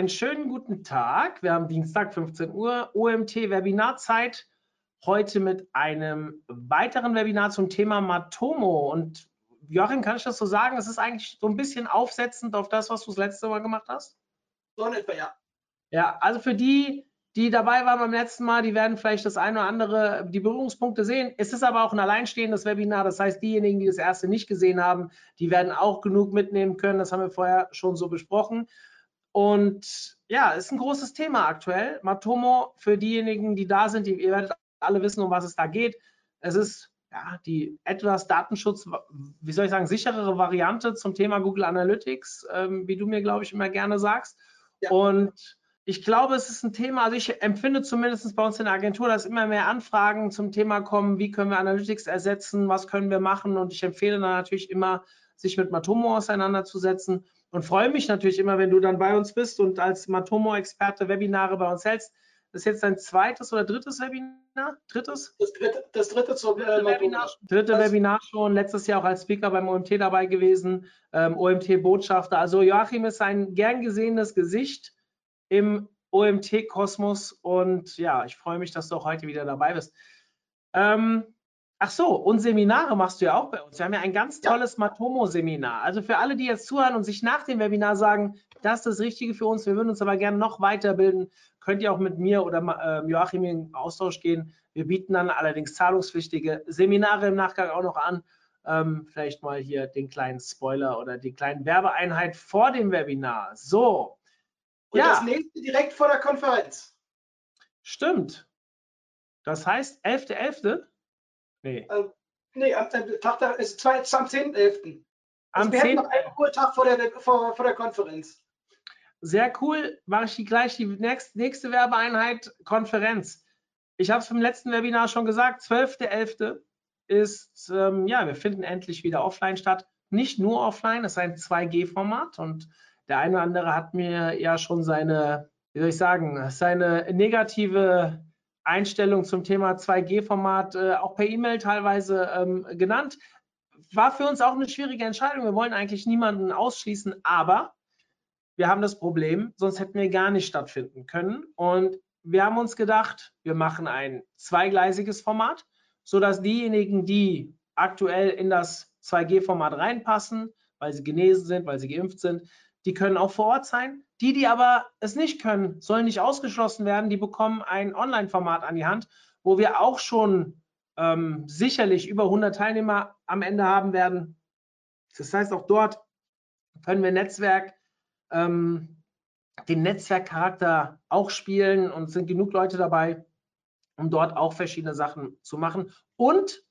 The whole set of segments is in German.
einen schönen guten Tag. Wir haben Dienstag 15 Uhr, OMT Webinarzeit. Heute mit einem weiteren Webinar zum Thema Matomo. Und Joachim, kann ich das so sagen? Es ist eigentlich so ein bisschen aufsetzend auf das, was du das letzte Mal gemacht hast? So in etwa, ja. Ja, also für die, die dabei waren beim letzten Mal, die werden vielleicht das eine oder andere, die Berührungspunkte sehen. Es ist aber auch ein alleinstehendes Webinar. Das heißt, diejenigen, die das erste nicht gesehen haben, die werden auch genug mitnehmen können. Das haben wir vorher schon so besprochen. Und ja, ist ein großes Thema aktuell. Matomo, für diejenigen, die da sind, die, ihr werdet alle wissen, um was es da geht. Es ist ja, die etwas Datenschutz, wie soll ich sagen, sicherere Variante zum Thema Google Analytics, ähm, wie du mir, glaube ich, immer gerne sagst. Ja. Und ich glaube, es ist ein Thema, also ich empfinde zumindest bei uns in der Agentur, dass immer mehr Anfragen zum Thema kommen, wie können wir Analytics ersetzen, was können wir machen und ich empfehle dann natürlich immer, sich mit Matomo auseinanderzusetzen und freue mich natürlich immer, wenn du dann bei uns bist und als Matomo-Experte Webinare bei uns hältst. Das ist jetzt dein zweites oder drittes Webinar? Drittes? Das dritte, das dritte zur äh, Webinar. Dritte das Webinar schon, letztes Jahr auch als Speaker beim OMT dabei gewesen, ähm, OMT-Botschafter. Also Joachim ist ein gern gesehenes Gesicht im OMT-Kosmos und ja, ich freue mich, dass du auch heute wieder dabei bist. Ähm, ach so, und Seminare machst du ja auch bei uns. Wir haben ja ein ganz tolles ja. Matomo-Seminar. Also für alle, die jetzt zuhören und sich nach dem Webinar sagen, das ist das Richtige für uns, wir würden uns aber gerne noch weiterbilden, könnt ihr auch mit mir oder äh, Joachim in Austausch gehen. Wir bieten dann allerdings zahlungspflichtige Seminare im Nachgang auch noch an. Ähm, vielleicht mal hier den kleinen Spoiler oder die kleine Werbeeinheit vor dem Webinar. So, und ja. das nächste direkt vor der Konferenz. Stimmt. Das heißt 11.11.? .11.? Nee. Ähm, nee, am, Tag da ist am 10.11. Also am wir 10. hätten noch einen Ruhetag vor der, vor, vor der Konferenz. Sehr cool. Mache ich die gleich die nächste, nächste Werbeeinheit Konferenz. Ich habe es im letzten Webinar schon gesagt, 12.11. ist, ähm, ja, wir finden endlich wieder offline statt. Nicht nur offline, es ist ein 2G-Format und der eine oder andere hat mir ja schon seine, wie soll ich sagen, seine negative Einstellung zum Thema 2G-Format äh, auch per E-Mail teilweise ähm, genannt. War für uns auch eine schwierige Entscheidung. Wir wollen eigentlich niemanden ausschließen, aber wir haben das Problem, sonst hätten wir gar nicht stattfinden können. Und wir haben uns gedacht, wir machen ein zweigleisiges Format, sodass diejenigen, die aktuell in das 2G-Format reinpassen, weil sie genesen sind, weil sie geimpft sind, die können auch vor Ort sein. Die, die aber es nicht können, sollen nicht ausgeschlossen werden. Die bekommen ein Online-Format an die Hand, wo wir auch schon ähm, sicherlich über 100 Teilnehmer am Ende haben werden. Das heißt, auch dort können wir Netzwerk, ähm, den Netzwerkcharakter auch spielen und sind genug Leute dabei, um dort auch verschiedene Sachen zu machen. Und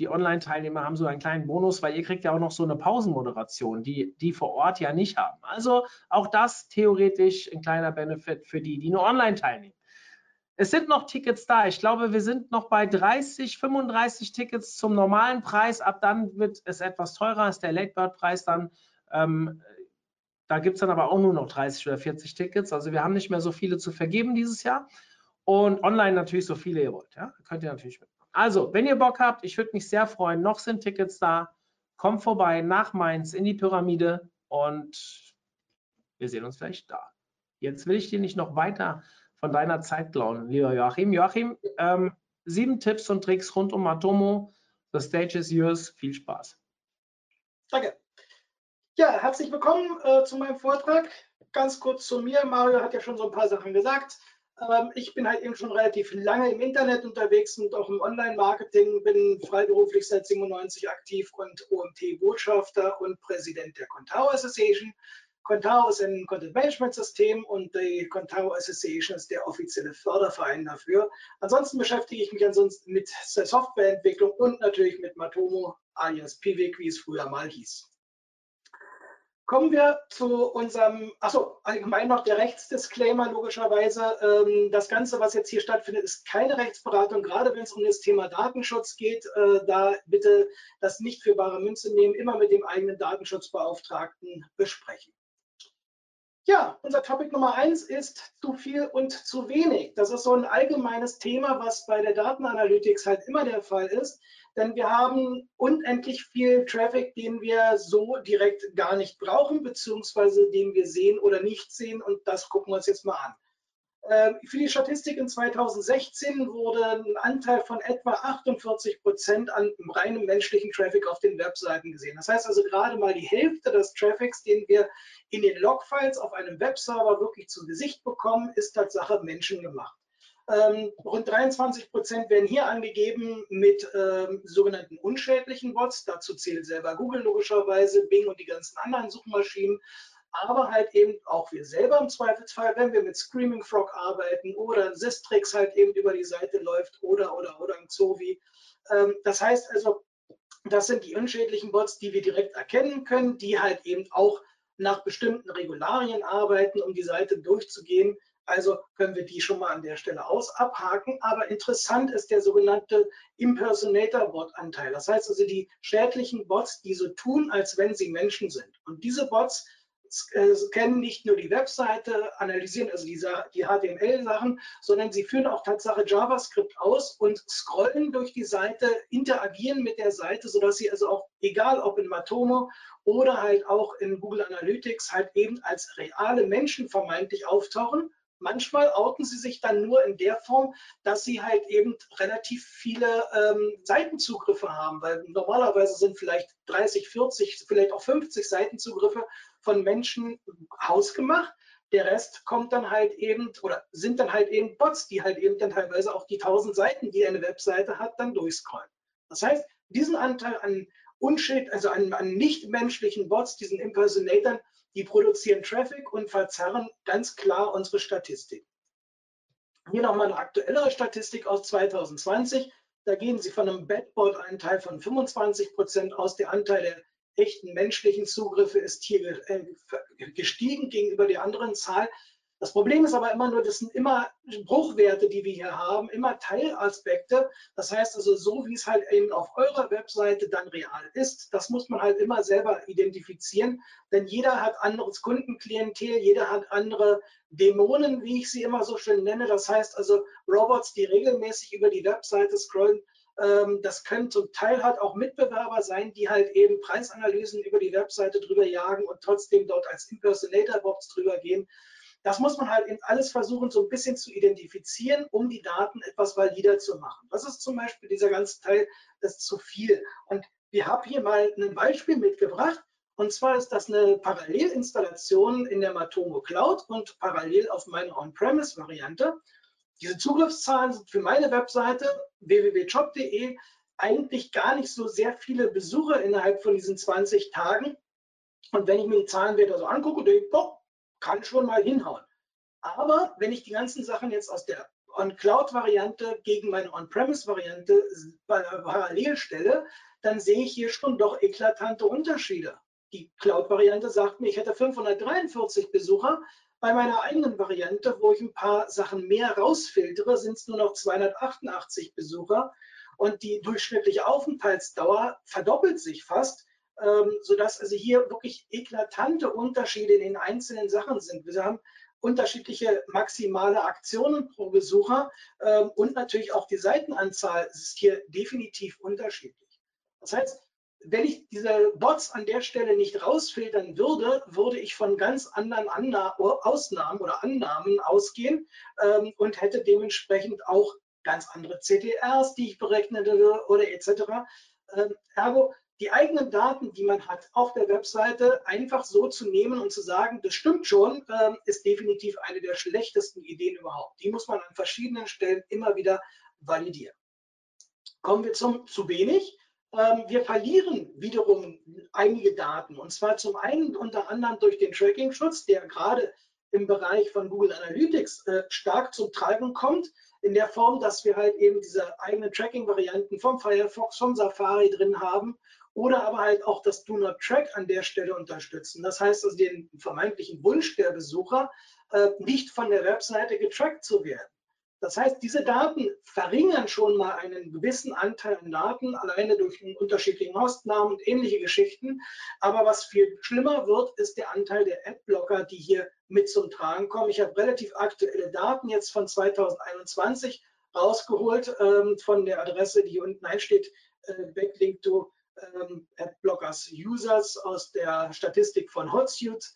die Online-Teilnehmer haben so einen kleinen Bonus, weil ihr kriegt ja auch noch so eine Pausenmoderation, die die vor Ort ja nicht haben. Also auch das theoretisch ein kleiner Benefit für die, die nur online teilnehmen. Es sind noch Tickets da. Ich glaube, wir sind noch bei 30, 35 Tickets zum normalen Preis. Ab dann wird es etwas teurer, ist der Late Bird Preis dann. Ähm, da gibt es dann aber auch nur noch 30 oder 40 Tickets. Also wir haben nicht mehr so viele zu vergeben dieses Jahr. Und online natürlich so viele ihr wollt. Ja? Könnt ihr natürlich mit. Also, wenn ihr Bock habt, ich würde mich sehr freuen. Noch sind Tickets da. Kommt vorbei nach Mainz in die Pyramide und wir sehen uns vielleicht da. Jetzt will ich dir nicht noch weiter von deiner Zeit klauen, lieber Joachim. Joachim, ähm, sieben Tipps und Tricks rund um Matomo. The stage is yours. Viel Spaß. Danke. Ja, herzlich willkommen äh, zu meinem Vortrag. Ganz kurz zu mir. Mario hat ja schon so ein paar Sachen gesagt. Ähm, ich bin halt eben schon relativ lange im Internet unterwegs und auch im Online-Marketing, bin freiberuflich seit 97 aktiv und OMT-Botschafter und Präsident der Contao Association. Contao ist ein Content-Management-System und die Contao Association ist der offizielle Förderverein dafür. Ansonsten beschäftige ich mich ansonsten mit Softwareentwicklung und natürlich mit Matomo alias Pivik, wie es früher mal hieß. Kommen wir zu unserem, achso, allgemein noch der Rechtsdisclaimer logischerweise. Ähm, das Ganze, was jetzt hier stattfindet, ist keine Rechtsberatung, gerade wenn es um das Thema Datenschutz geht. Äh, da bitte das nicht für bare Münze nehmen, immer mit dem eigenen Datenschutzbeauftragten besprechen. Ja, unser Topic Nummer eins ist zu viel und zu wenig. Das ist so ein allgemeines Thema, was bei der Datenanalytics halt immer der Fall ist. Denn wir haben unendlich viel Traffic, den wir so direkt gar nicht brauchen, beziehungsweise den wir sehen oder nicht sehen und das gucken wir uns jetzt mal an. Ähm, für die Statistik in 2016 wurde ein Anteil von etwa 48 Prozent an reinem menschlichen Traffic auf den Webseiten gesehen. Das heißt also gerade mal die Hälfte des Traffics, den wir in den Logfiles auf einem Webserver wirklich zu Gesicht bekommen, ist Tatsache menschengemacht. Ähm, rund 23 Prozent werden hier angegeben mit ähm, sogenannten unschädlichen Bots. Dazu zählt selber Google logischerweise, Bing und die ganzen anderen Suchmaschinen aber halt eben auch wir selber im Zweifelsfall, wenn wir mit Screaming Frog arbeiten oder Sistrix halt eben über die Seite läuft oder oder oder ein Zovi. Ähm, das heißt also, das sind die unschädlichen Bots, die wir direkt erkennen können, die halt eben auch nach bestimmten Regularien arbeiten, um die Seite durchzugehen. Also können wir die schon mal an der Stelle aus abhaken. Aber interessant ist der sogenannte Impersonator-Bot-Anteil. Das heißt also die schädlichen Bots, die so tun, als wenn sie Menschen sind. Und diese Bots scannen nicht nur die Webseite, analysieren also die, die HTML-Sachen, sondern sie führen auch Tatsache JavaScript aus und scrollen durch die Seite, interagieren mit der Seite, sodass sie also auch, egal ob in Matomo oder halt auch in Google Analytics, halt eben als reale Menschen vermeintlich auftauchen Manchmal outen sie sich dann nur in der Form, dass sie halt eben relativ viele ähm, Seitenzugriffe haben, weil normalerweise sind vielleicht 30, 40, vielleicht auch 50 Seitenzugriffe von Menschen hausgemacht. Der Rest kommt dann halt eben oder sind dann halt eben Bots, die halt eben dann teilweise auch die 1000 Seiten, die eine Webseite hat, dann durchscrollen. Das heißt, diesen Anteil an Unschild, also an, an nichtmenschlichen Bots, diesen Impersonatoren, die produzieren Traffic und verzerren ganz klar unsere Statistik. Hier nochmal eine aktuellere Statistik aus 2020. Da gehen Sie von einem Badbot-Anteil von 25 Prozent aus. Der Anteil der echten menschlichen Zugriffe ist hier äh, gestiegen gegenüber der anderen Zahl. Das Problem ist aber immer nur, das sind immer Bruchwerte, die wir hier haben, immer Teilaspekte. Das heißt also, so wie es halt eben auf eurer Webseite dann real ist, das muss man halt immer selber identifizieren, denn jeder hat anderes Kundenklientel, jeder hat andere Dämonen, wie ich sie immer so schön nenne. Das heißt also, Robots, die regelmäßig über die Webseite scrollen, ähm, das können zum Teil halt auch Mitbewerber sein, die halt eben Preisanalysen über die Webseite drüber jagen und trotzdem dort als Impersonator-Bots drüber gehen. Das muss man halt eben alles versuchen, so ein bisschen zu identifizieren, um die Daten etwas valider zu machen. Das ist zum Beispiel dieser ganze Teil, das ist zu viel. Und wir haben hier mal ein Beispiel mitgebracht. Und zwar ist das eine Parallelinstallation in der Matomo Cloud und parallel auf meine On-Premise-Variante. Diese Zugriffszahlen sind für meine Webseite www.job.de eigentlich gar nicht so sehr viele Besucher innerhalb von diesen 20 Tagen. Und wenn ich mir die Zahlenwerte so angucke, denke ich, boah, kann schon mal hinhauen. Aber wenn ich die ganzen Sachen jetzt aus der On-Cloud-Variante gegen meine On-Premise-Variante parallel stelle, dann sehe ich hier schon doch eklatante Unterschiede. Die Cloud-Variante sagt mir, ich hätte 543 Besucher. Bei meiner eigenen Variante, wo ich ein paar Sachen mehr rausfiltere, sind es nur noch 288 Besucher. Und die durchschnittliche Aufenthaltsdauer verdoppelt sich fast ähm, sodass also hier wirklich eklatante Unterschiede in den einzelnen Sachen sind. Wir haben unterschiedliche maximale Aktionen pro Besucher ähm, und natürlich auch die Seitenanzahl ist hier definitiv unterschiedlich. Das heißt, wenn ich diese Bots an der Stelle nicht rausfiltern würde, würde ich von ganz anderen Anna Ausnahmen oder Annahmen ausgehen ähm, und hätte dementsprechend auch ganz andere CTRs, die ich berechnet oder etc. Ähm, ergo die eigenen Daten, die man hat auf der Webseite, einfach so zu nehmen und zu sagen, das stimmt schon, äh, ist definitiv eine der schlechtesten Ideen überhaupt. Die muss man an verschiedenen Stellen immer wieder validieren. Kommen wir zum zu wenig. Ähm, wir verlieren wiederum einige Daten und zwar zum einen unter anderem durch den Tracking-Schutz, der gerade im Bereich von Google Analytics äh, stark zum Tragen kommt, in der Form, dass wir halt eben diese eigenen Tracking-Varianten vom Firefox, vom Safari drin haben oder aber halt auch das Do Not Track an der Stelle unterstützen. Das heißt also den vermeintlichen Wunsch der Besucher, äh, nicht von der Webseite getrackt zu werden. Das heißt, diese Daten verringern schon mal einen gewissen Anteil an Daten, alleine durch einen unterschiedlichen Hostnamen und ähnliche Geschichten. Aber was viel schlimmer wird, ist der Anteil der Adblocker, die hier mit zum Tragen kommen. Ich habe relativ aktuelle Daten jetzt von 2021 rausgeholt ähm, von der Adresse, die hier unten einsteht, äh, Backlink to ähm, Adblockers Users aus der Statistik von Hotsuite.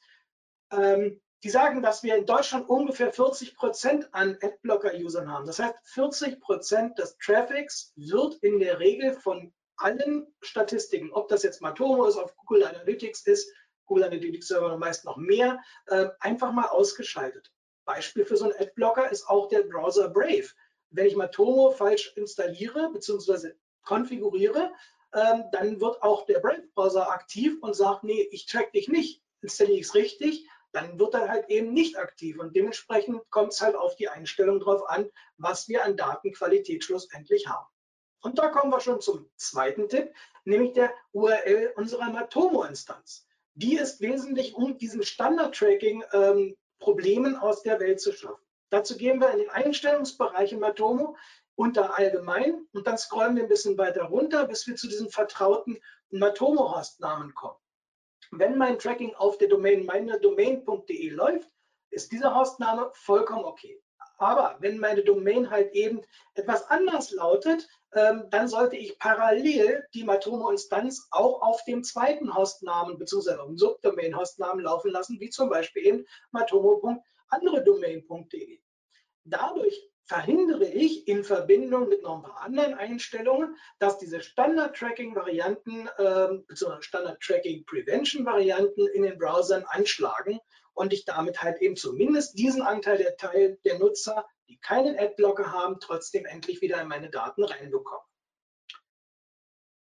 Ähm, die sagen, dass wir in Deutschland ungefähr 40 Prozent an Adblocker-Usern haben. Das heißt, 40 Prozent des Traffics wird in der Regel von allen Statistiken, ob das jetzt Matomo ist, auf Google Analytics ist, Google Analytics Server meist noch mehr, äh, einfach mal ausgeschaltet. Beispiel für so einen Adblocker ist auch der Browser Brave. Wenn ich Matomo falsch installiere bzw. konfiguriere, ähm, dann wird auch der Brave-Browser aktiv und sagt, nee, ich track dich nicht, installiere ich es richtig, dann wird er halt eben nicht aktiv und dementsprechend kommt es halt auf die Einstellung drauf an, was wir an Datenqualität schlussendlich haben. Und da kommen wir schon zum zweiten Tipp, nämlich der URL unserer Matomo-Instanz. Die ist wesentlich, um diesen Standard-Tracking-Problemen ähm, aus der Welt zu schaffen. Dazu gehen wir in den Einstellungsbereich in Matomo unter Allgemein und dann scrollen wir ein bisschen weiter runter, bis wir zu diesen vertrauten Matomo-Hostnamen kommen. Wenn mein Tracking auf der Domain meinedomain.de läuft, ist dieser Hostname vollkommen okay. Aber wenn meine Domain halt eben etwas anders lautet, ähm, dann sollte ich parallel die Matomo-Instanz auch auf dem zweiten Hostnamen bzw. auf dem Subdomain-Hostnamen laufen lassen, wie zum Beispiel eben matomo.anderedomain.de. Dadurch verhindere ich in Verbindung mit noch ein paar anderen Einstellungen, dass diese Standard-Tracking-Varianten äh, bzw. Standard-Tracking-Prevention-Varianten in den Browsern anschlagen und ich damit halt eben zumindest diesen Anteil der Teil der Nutzer, die keinen Adblocker haben, trotzdem endlich wieder in meine Daten reinbekomme.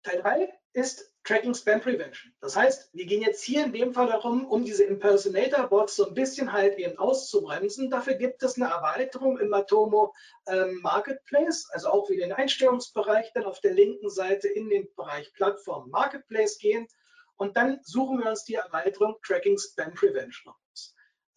Teil 3 ist Tracking Spam Prevention. Das heißt, wir gehen jetzt hier in dem Fall darum, um diese Impersonator-Bots so ein bisschen halt eben auszubremsen. Dafür gibt es eine Erweiterung im Matomo ähm, Marketplace, also auch wieder den Einstellungsbereich, dann auf der linken Seite in den Bereich Plattform Marketplace gehen und dann suchen wir uns die Erweiterung Tracking Spam Prevention aus.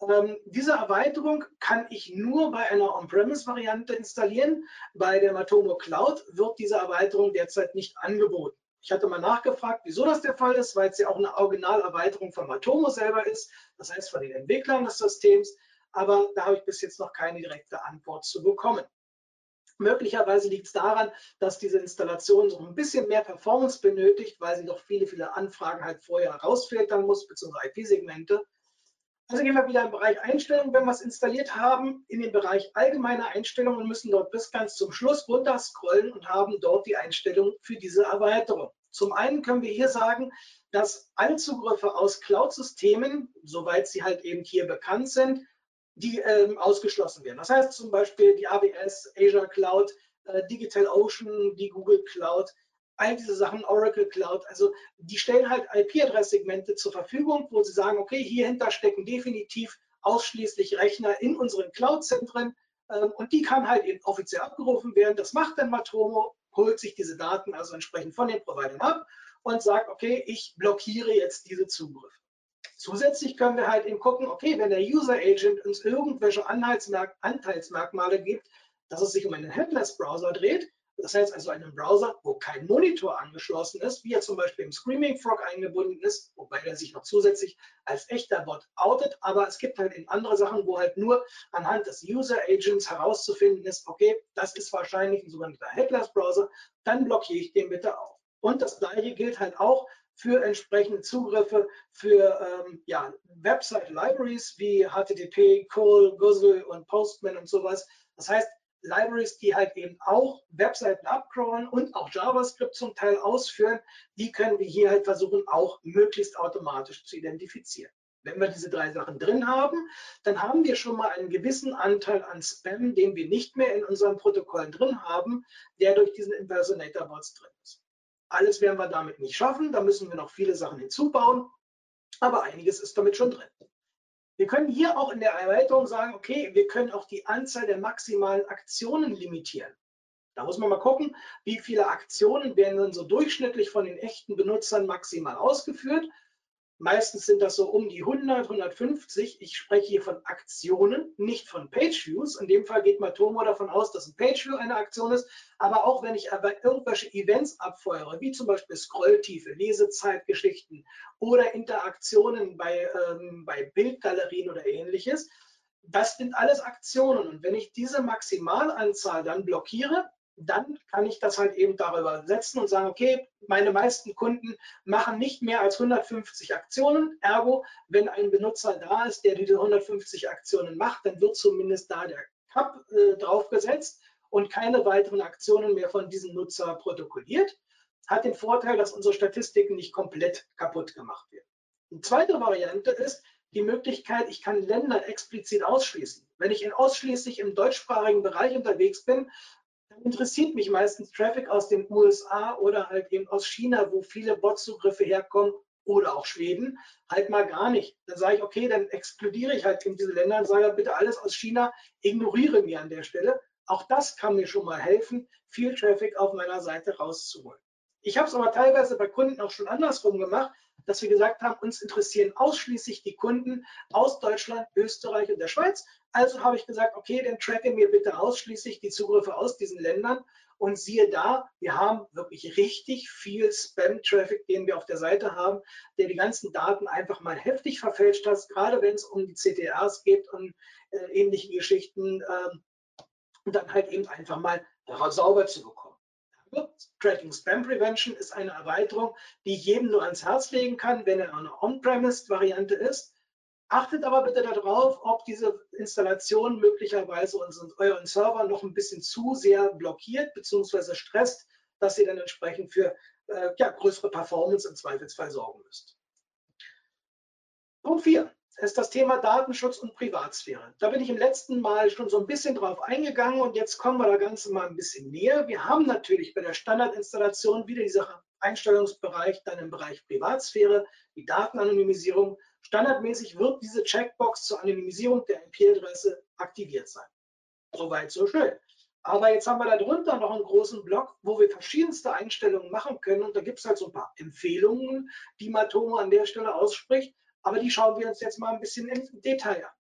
Ähm, diese Erweiterung kann ich nur bei einer On-Premise-Variante installieren. Bei der Matomo Cloud wird diese Erweiterung derzeit nicht angeboten. Ich hatte mal nachgefragt, wieso das der Fall ist, weil es ja auch eine Originalerweiterung von Matomo selber ist, das heißt von den Entwicklern des Systems, aber da habe ich bis jetzt noch keine direkte Antwort zu bekommen. Möglicherweise liegt es daran, dass diese Installation so ein bisschen mehr Performance benötigt, weil sie doch viele, viele Anfragen halt vorher rausfiltern muss, beziehungsweise IP-Segmente. Also gehen wir wieder im Bereich Einstellungen, wenn wir es installiert haben, in den Bereich allgemeine Einstellungen und müssen dort bis ganz zum Schluss runter scrollen und haben dort die Einstellung für diese Erweiterung. Zum einen können wir hier sagen, dass alle Zugriffe aus Cloud-Systemen, soweit sie halt eben hier bekannt sind, die ähm, ausgeschlossen werden. Das heißt zum Beispiel die AWS, Azure Cloud, äh, DigitalOcean, die Google Cloud, all diese Sachen, Oracle Cloud, also die stellen halt IP-Adresssegmente zur Verfügung, wo sie sagen, okay, hierhinter stecken definitiv ausschließlich Rechner in unseren Cloud-Zentren ähm, und die kann halt eben offiziell abgerufen werden. Das macht dann Matomo, holt sich diese Daten also entsprechend von den Providern ab und sagt, okay, ich blockiere jetzt diese Zugriffe. Zusätzlich können wir halt eben gucken, okay, wenn der User Agent uns irgendwelche Anteilsmerkmale gibt, dass es sich um einen Headless-Browser dreht, das heißt also einen Browser, wo kein Monitor angeschlossen ist, wie er zum Beispiel im Screaming Frog eingebunden ist, wobei er sich noch zusätzlich als echter Bot outet. Aber es gibt halt in andere Sachen, wo halt nur anhand des User Agents herauszufinden ist, okay, das ist wahrscheinlich ein sogenannter Headless Browser, dann blockiere ich den bitte auf. Und das gleiche gilt halt auch für entsprechende Zugriffe für ähm, ja, Website-Libraries wie HTTP, Call, Guzzle und Postman und sowas. Das heißt, Libraries, die halt eben auch Webseiten abcrawlen und auch JavaScript zum Teil ausführen, die können wir hier halt versuchen, auch möglichst automatisch zu identifizieren. Wenn wir diese drei Sachen drin haben, dann haben wir schon mal einen gewissen Anteil an Spam, den wir nicht mehr in unseren Protokollen drin haben, der durch diesen Impersonator-Bots drin ist. Alles werden wir damit nicht schaffen, da müssen wir noch viele Sachen hinzubauen, aber einiges ist damit schon drin. Wir können hier auch in der Erweiterung sagen, okay, wir können auch die Anzahl der maximalen Aktionen limitieren. Da muss man mal gucken, wie viele Aktionen werden dann so durchschnittlich von den echten Benutzern maximal ausgeführt. Meistens sind das so um die 100, 150. Ich spreche hier von Aktionen, nicht von Page-Views. In dem Fall geht Matomo davon aus, dass ein Page-View eine Aktion ist. Aber auch wenn ich aber irgendwelche Events abfeuere, wie zum Beispiel Scrolltiefe, Lesezeitgeschichten oder Interaktionen bei, ähm, bei Bildgalerien oder ähnliches, das sind alles Aktionen. Und wenn ich diese Maximalanzahl dann blockiere, dann kann ich das halt eben darüber setzen und sagen, okay, meine meisten Kunden machen nicht mehr als 150 Aktionen. Ergo, wenn ein Benutzer da ist, der diese 150 Aktionen macht, dann wird zumindest da der Cup äh, draufgesetzt und keine weiteren Aktionen mehr von diesem Nutzer protokolliert. Hat den Vorteil, dass unsere Statistiken nicht komplett kaputt gemacht werden. Eine zweite Variante ist die Möglichkeit, ich kann Länder explizit ausschließen. Wenn ich ausschließlich im deutschsprachigen Bereich unterwegs bin, dann interessiert mich meistens Traffic aus den USA oder halt eben aus China, wo viele Bot-Zugriffe herkommen oder auch Schweden, halt mal gar nicht. Dann sage ich, okay, dann exkludiere ich halt eben diese Länder und sage bitte alles aus China, ignoriere mir an der Stelle. Auch das kann mir schon mal helfen, viel Traffic auf meiner Seite rauszuholen. Ich habe es aber teilweise bei Kunden auch schon andersrum gemacht, dass wir gesagt haben, uns interessieren ausschließlich die Kunden aus Deutschland, Österreich und der Schweiz. Also habe ich gesagt, okay, dann tracke mir bitte ausschließlich die Zugriffe aus diesen Ländern und siehe da, wir haben wirklich richtig viel Spam-Traffic, den wir auf der Seite haben, der die ganzen Daten einfach mal heftig verfälscht hat, gerade wenn es um die CTRs geht und äh, ähnliche Geschichten. Äh, und dann halt eben einfach mal sauber zu bekommen. Tracking Spam Prevention ist eine Erweiterung, die ich jedem nur ans Herz legen kann, wenn er eine On-Premise-Variante ist. Achtet aber bitte darauf, ob diese Installation möglicherweise unseren, euren Server noch ein bisschen zu sehr blockiert bzw. stresst, dass ihr dann entsprechend für äh, ja, größere Performance im Zweifelsfall sorgen müsst. Punkt 4 ist das Thema Datenschutz und Privatsphäre. Da bin ich im letzten Mal schon so ein bisschen drauf eingegangen und jetzt kommen wir da Ganze mal ein bisschen näher. Wir haben natürlich bei der Standardinstallation wieder dieser Einstellungsbereich, dann im Bereich Privatsphäre, die Datenanonymisierung. Standardmäßig wird diese Checkbox zur Anonymisierung der IP-Adresse aktiviert sein. Soweit, so schön. Aber jetzt haben wir darunter noch einen großen Block, wo wir verschiedenste Einstellungen machen können. Und da gibt es halt so ein paar Empfehlungen, die Matomo an der Stelle ausspricht. Aber die schauen wir uns jetzt mal ein bisschen im Detail an.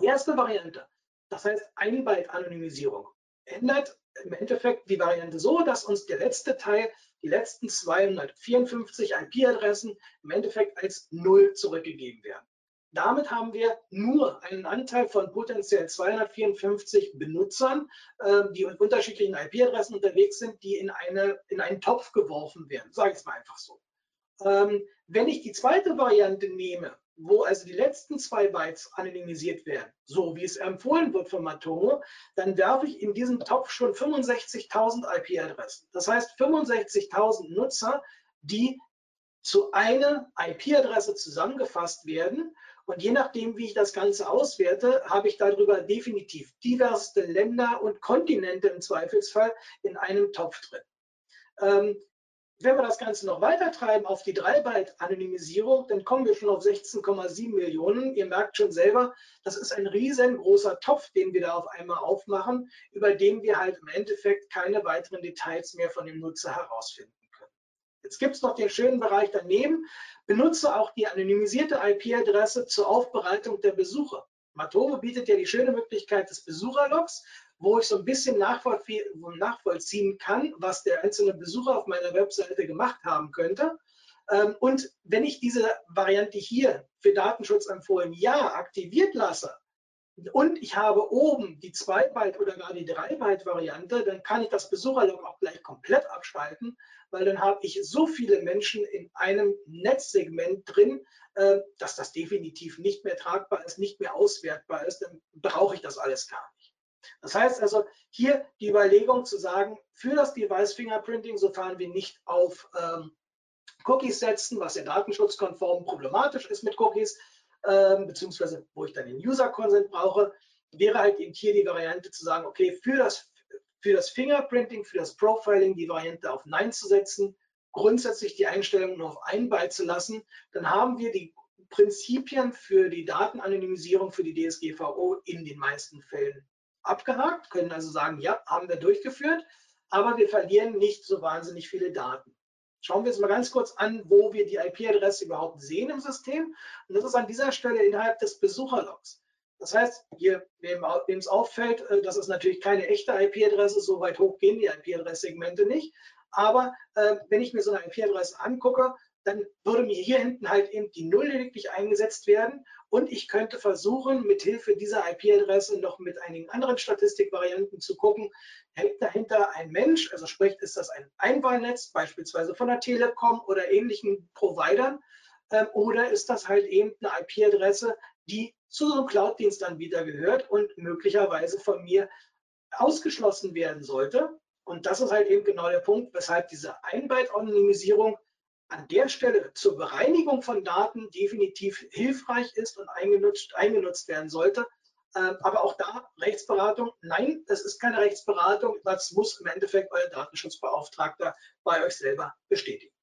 Die erste Variante, das heißt Einbyte-Anonymisierung, ändert im Endeffekt die Variante so, dass uns der letzte Teil, die letzten 254 IP-Adressen im Endeffekt als Null zurückgegeben werden. Damit haben wir nur einen Anteil von potenziell 254 Benutzern, äh, die mit unterschiedlichen IP-Adressen unterwegs sind, die in, eine, in einen Topf geworfen werden. Sage ich es mal einfach so. Ähm, wenn ich die zweite Variante nehme, wo also die letzten zwei Bytes anonymisiert werden, so wie es empfohlen wird von Matomo, dann werfe ich in diesen Topf schon 65.000 IP-Adressen. Das heißt 65.000 Nutzer, die zu einer IP-Adresse zusammengefasst werden. Und je nachdem, wie ich das Ganze auswerte, habe ich darüber definitiv diverse Länder und Kontinente im Zweifelsfall in einem Topf drin. Ähm, wenn wir das Ganze noch weiter treiben auf die 3-Byte-Anonymisierung, dann kommen wir schon auf 16,7 Millionen. Ihr merkt schon selber, das ist ein riesengroßer Topf, den wir da auf einmal aufmachen, über den wir halt im Endeffekt keine weiteren Details mehr von dem Nutzer herausfinden können. Jetzt gibt es noch den schönen Bereich daneben. Benutze auch die anonymisierte IP-Adresse zur Aufbereitung der Besucher. Matomo bietet ja die schöne Möglichkeit des Besucherlogs wo ich so ein bisschen nachvollziehen kann, was der einzelne Besucher auf meiner Webseite gemacht haben könnte. Ähm, und wenn ich diese Variante hier für Datenschutz empfohlen Ja aktiviert lasse und ich habe oben die 2 Byte oder gar die 3 Byte Variante, dann kann ich das Besucherlog auch gleich komplett abschalten, weil dann habe ich so viele Menschen in einem Netzsegment drin, äh, dass das definitiv nicht mehr tragbar ist, nicht mehr auswertbar ist. Dann brauche ich das alles gar nicht. Das heißt also hier die Überlegung zu sagen, für das Device Fingerprinting, sofern wir nicht auf ähm, Cookies setzen, was ja datenschutzkonform problematisch ist mit Cookies, ähm, beziehungsweise wo ich dann den User-Consent brauche, wäre halt eben hier die Variante zu sagen, okay, für das, für das Fingerprinting, für das Profiling die Variante auf Nein zu setzen, grundsätzlich die Einstellung nur auf ein beizulassen, dann haben wir die Prinzipien für die Datenanonymisierung für die DSGVO in den meisten Fällen abgehakt, können also sagen, ja, haben wir durchgeführt, aber wir verlieren nicht so wahnsinnig viele Daten. Schauen wir uns mal ganz kurz an, wo wir die IP-Adresse überhaupt sehen im System. Und das ist an dieser Stelle innerhalb des Besucherlogs. Das heißt, hier, wem es auffällt, äh, das ist natürlich keine echte IP-Adresse, so weit hoch gehen die IP-Adress-Segmente nicht. Aber äh, wenn ich mir so eine IP-Adresse angucke, dann würde mir hier hinten halt eben die Null lediglich eingesetzt werden und ich könnte versuchen, mit Hilfe dieser IP-Adresse noch mit einigen anderen Statistikvarianten zu gucken, hängt dahinter ein Mensch, also sprich, ist das ein Einwahlnetz, beispielsweise von der Telekom oder ähnlichen Providern, äh, oder ist das halt eben eine IP-Adresse, die zu so einem Cloud-Dienstanbieter gehört und möglicherweise von mir ausgeschlossen werden sollte. Und das ist halt eben genau der Punkt, weshalb diese Einbyte-Anonymisierung an der Stelle zur Bereinigung von Daten definitiv hilfreich ist und eingenutzt, eingenutzt werden sollte. Ähm, aber auch da Rechtsberatung, nein, das ist keine Rechtsberatung, das muss im Endeffekt euer Datenschutzbeauftragter bei euch selber bestätigen.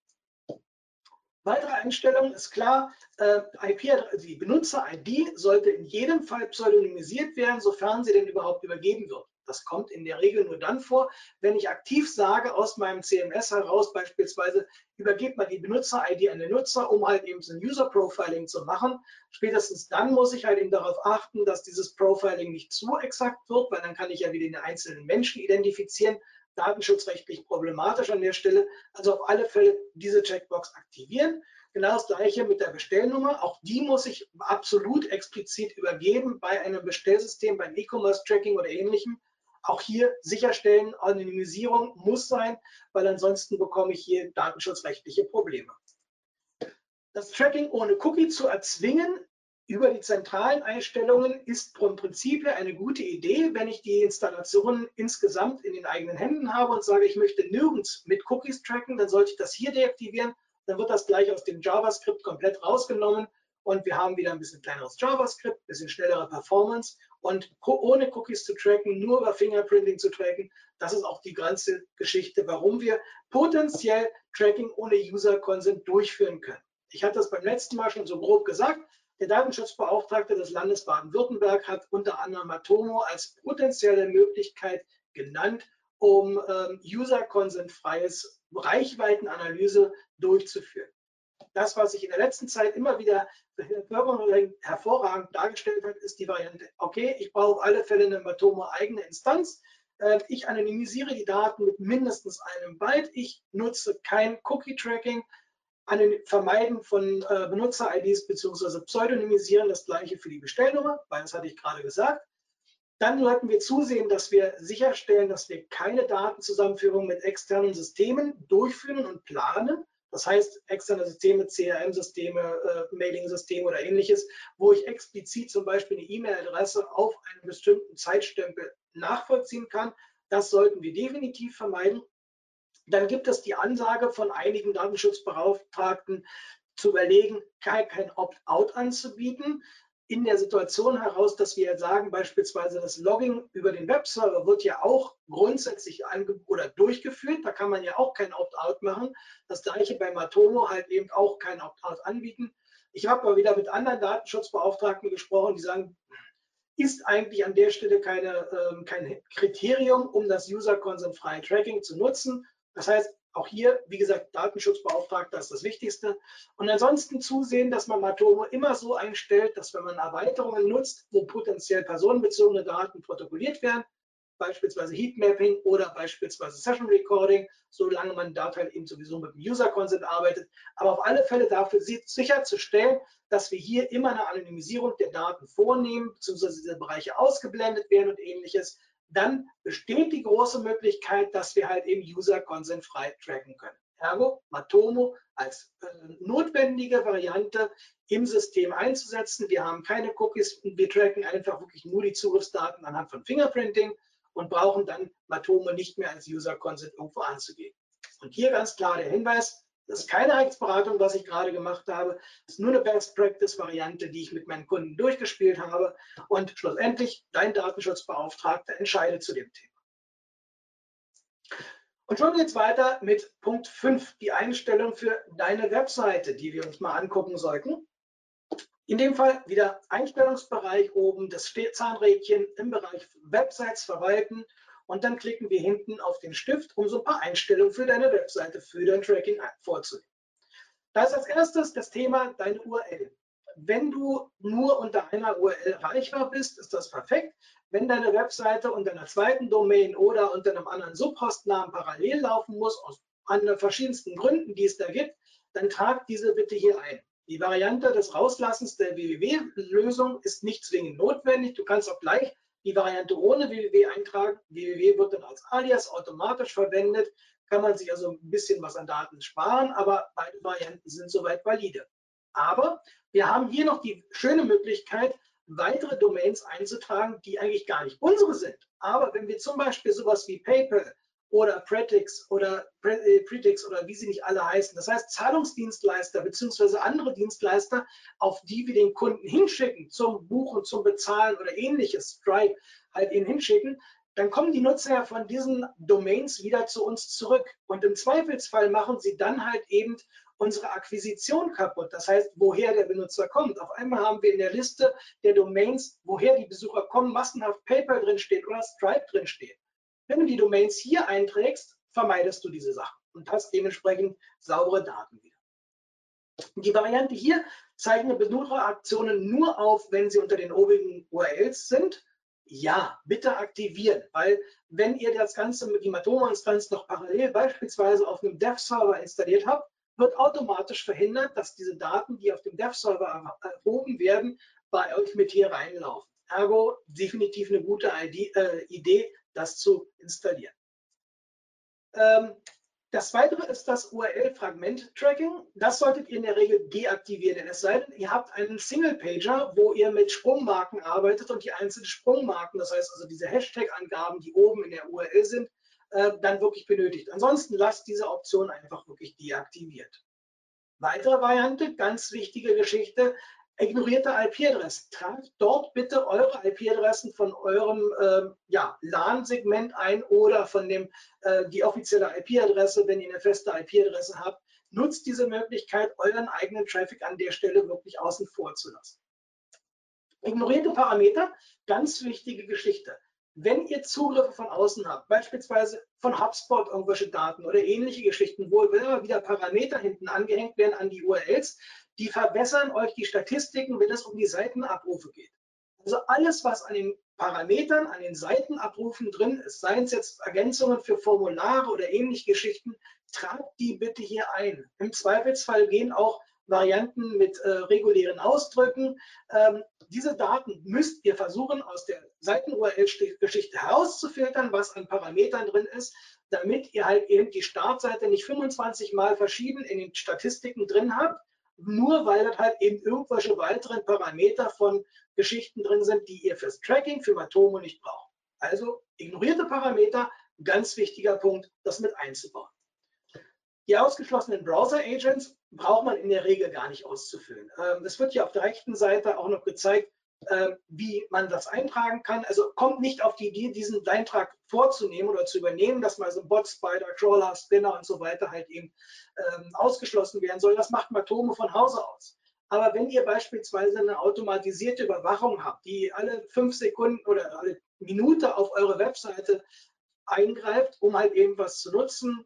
Weitere Einstellung ist klar, äh, IP, die Benutzer-ID sollte in jedem Fall pseudonymisiert werden, sofern sie denn überhaupt übergeben wird. Das kommt in der Regel nur dann vor, wenn ich aktiv sage aus meinem CMS heraus beispielsweise, übergebt mal die Benutzer-ID an den Nutzer, um halt eben so ein User-Profiling zu machen. Spätestens dann muss ich halt eben darauf achten, dass dieses Profiling nicht zu exakt wird, weil dann kann ich ja wieder den einzelnen Menschen identifizieren. Datenschutzrechtlich problematisch an der Stelle. Also auf alle Fälle diese Checkbox aktivieren. Genau das gleiche mit der Bestellnummer. Auch die muss ich absolut explizit übergeben bei einem Bestellsystem, beim E-Commerce-Tracking oder ähnlichem. Auch hier sicherstellen, Anonymisierung muss sein, weil ansonsten bekomme ich hier datenschutzrechtliche Probleme. Das Tracking ohne Cookie zu erzwingen über die zentralen Einstellungen ist vom Prinzip her eine gute Idee, wenn ich die Installation insgesamt in den eigenen Händen habe und sage, ich möchte nirgends mit Cookies tracken, dann sollte ich das hier deaktivieren. Dann wird das gleich aus dem JavaScript komplett rausgenommen und wir haben wieder ein bisschen kleineres JavaScript, ein bisschen schnellere Performance und ohne Cookies zu tracken, nur über Fingerprinting zu tracken. Das ist auch die ganze Geschichte, warum wir potenziell Tracking ohne User Consent durchführen können. Ich hatte das beim letzten Mal schon so grob gesagt. Der Datenschutzbeauftragte des Landes Baden-Württemberg hat unter anderem Matomo als potenzielle Möglichkeit genannt, um ähm, user-consent-freies Reichweitenanalyse durchzuführen das, was sich in der letzten Zeit immer wieder hervorragend dargestellt hat, ist die Variante, okay, ich brauche auf alle Fälle eine Matomo eigene Instanz. Äh, ich anonymisiere die Daten mit mindestens einem Byte. Ich nutze kein Cookie-Tracking. Vermeiden von äh, Benutzer-IDs bzw. Pseudonymisieren, das gleiche für die Bestellnummer, weil das hatte ich gerade gesagt. Dann sollten wir zusehen, dass wir sicherstellen, dass wir keine Datenzusammenführung mit externen Systemen durchführen und planen. Das heißt, externe Systeme, CRM-Systeme, äh, Mailing-Systeme oder ähnliches, wo ich explizit zum Beispiel eine E-Mail-Adresse auf einen bestimmten Zeitstempel nachvollziehen kann. Das sollten wir definitiv vermeiden. Dann gibt es die Ansage von einigen Datenschutzbeauftragten zu überlegen, kein Opt-out anzubieten in der Situation heraus, dass wir sagen, beispielsweise das Logging über den Webserver wird ja auch grundsätzlich oder durchgeführt. Da kann man ja auch kein Opt-out machen. Das gleiche bei Matomo halt eben auch kein Opt-out anbieten. Ich habe aber wieder mit anderen Datenschutzbeauftragten gesprochen, die sagen, ist eigentlich an der Stelle keine, ähm, kein Kriterium, um das User-Consent-freie Tracking zu nutzen. Das heißt, auch hier, wie gesagt, Datenschutzbeauftragter ist das Wichtigste. Und ansonsten zusehen, dass man Matomo immer so einstellt, dass wenn man Erweiterungen nutzt, wo potenziell personenbezogene Daten protokolliert werden, beispielsweise Heatmapping oder beispielsweise Session Recording, solange man dort halt eben sowieso mit dem User Consent arbeitet. Aber auf alle Fälle dafür sicherzustellen, dass wir hier immer eine Anonymisierung der Daten vornehmen, beziehungsweise diese Bereiche ausgeblendet werden und ähnliches, dann besteht die große Möglichkeit, dass wir halt eben User-Consent frei tracken können. Ergo, Matomo als äh, notwendige Variante im System einzusetzen. Wir haben keine Cookies, wir tracken einfach wirklich nur die Zugriffsdaten anhand von Fingerprinting und brauchen dann Matomo nicht mehr als User-Consent irgendwo anzugeben. Und hier ganz klar der Hinweis, das ist keine Rechtsberatung, was ich gerade gemacht habe. Das ist nur eine Best-Practice-Variante, die ich mit meinen Kunden durchgespielt habe. Und schlussendlich, dein Datenschutzbeauftragter entscheidet zu dem Thema. Und schon geht es weiter mit Punkt 5, die Einstellung für deine Webseite, die wir uns mal angucken sollten. In dem Fall wieder Einstellungsbereich oben, das Zahnrädchen im Bereich Websites verwalten und dann klicken wir hinten auf den Stift, um so ein paar Einstellungen für deine Webseite, für dein Tracking vorzunehmen. Da ist als erstes das Thema deine URL. Wenn du nur unter einer URL erreichbar bist, ist das perfekt. Wenn deine Webseite unter einer zweiten Domain oder unter einem anderen Subhostnamen parallel laufen muss, aus verschiedensten Gründen, die es da gibt, dann tragt diese bitte hier ein. Die Variante des Rauslassens der www-Lösung ist nicht zwingend notwendig. Du kannst auch gleich die Variante ohne www eintragen. www wird dann als Alias automatisch verwendet. Kann man sich also ein bisschen was an Daten sparen, aber beide Varianten sind soweit valide. Aber wir haben hier noch die schöne Möglichkeit, weitere Domains einzutragen, die eigentlich gar nicht unsere sind. Aber wenn wir zum Beispiel sowas wie PayPal oder Pretix oder äh, Pretix oder wie sie nicht alle heißen. Das heißt, Zahlungsdienstleister beziehungsweise andere Dienstleister, auf die wir den Kunden hinschicken zum Buchen, zum Bezahlen oder ähnliches, Stripe halt eben hinschicken, dann kommen die Nutzer ja von diesen Domains wieder zu uns zurück. Und im Zweifelsfall machen sie dann halt eben unsere Akquisition kaputt. Das heißt, woher der Benutzer kommt. Auf einmal haben wir in der Liste der Domains, woher die Besucher kommen, massenhaft PayPal drinsteht oder Stripe drinsteht. Wenn du die Domains hier einträgst, vermeidest du diese Sachen und hast dementsprechend saubere Daten wieder. Die Variante hier zeichnet Benutzeraktionen nur auf, wenn sie unter den obigen URLs sind. Ja, bitte aktivieren, weil wenn ihr das Ganze mit die Matoma-Instanz noch parallel beispielsweise auf einem Dev-Server installiert habt, wird automatisch verhindert, dass diese Daten, die auf dem Dev-Server erhoben werden, bei euch mit hier reinlaufen. Ergo definitiv eine gute äh, Idee, das zu installieren. Ähm, das weitere ist das URL-Fragment-Tracking. Das solltet ihr in der Regel deaktivieren, es sei denn, ihr habt einen Single-Pager, wo ihr mit Sprungmarken arbeitet und die einzelnen Sprungmarken, das heißt also diese Hashtag-Angaben, die oben in der URL sind, äh, dann wirklich benötigt. Ansonsten lasst diese Option einfach wirklich deaktiviert. Weitere Variante, ganz wichtige Geschichte, ignorierte IP-Adressen. Tragt dort bitte eure IP-Adressen von eurem äh, ja, LAN-Segment ein oder von dem äh, die offizielle IP-Adresse, wenn ihr eine feste IP-Adresse habt. Nutzt diese Möglichkeit, euren eigenen Traffic an der Stelle wirklich außen vor zu lassen. Ignorierte Parameter, ganz wichtige Geschichte. Wenn ihr Zugriffe von außen habt, beispielsweise von HubSpot irgendwelche Daten oder ähnliche Geschichten, wo immer wieder Parameter hinten angehängt werden an die URLs, die verbessern euch die Statistiken, wenn es um die Seitenabrufe geht. Also alles, was an den Parametern, an den Seitenabrufen drin ist, seien es jetzt Ergänzungen für Formulare oder ähnliche Geschichten, tragt die bitte hier ein. Im Zweifelsfall gehen auch Varianten mit äh, regulären Ausdrücken. Ähm, diese Daten müsst ihr versuchen, aus der Seiten-URL-Geschichte herauszufiltern, was an Parametern drin ist, damit ihr halt eben die Startseite nicht 25 Mal verschieden in den Statistiken drin habt, nur weil das halt eben irgendwelche weiteren Parameter von Geschichten drin sind, die ihr fürs Tracking, für Matomo nicht braucht. Also ignorierte Parameter, ganz wichtiger Punkt, das mit einzubauen. Die ausgeschlossenen Browser-Agents braucht man in der Regel gar nicht auszufüllen. Es ähm, wird hier auf der rechten Seite auch noch gezeigt, wie man das eintragen kann. Also kommt nicht auf die Idee, diesen Eintrag vorzunehmen oder zu übernehmen, dass mal so Bot, Spider, Crawler, Spinner und so weiter halt eben ähm, ausgeschlossen werden soll. Das macht Matome von Hause aus. Aber wenn ihr beispielsweise eine automatisierte Überwachung habt, die alle fünf Sekunden oder alle Minute auf eure Webseite eingreift, um halt eben was zu nutzen,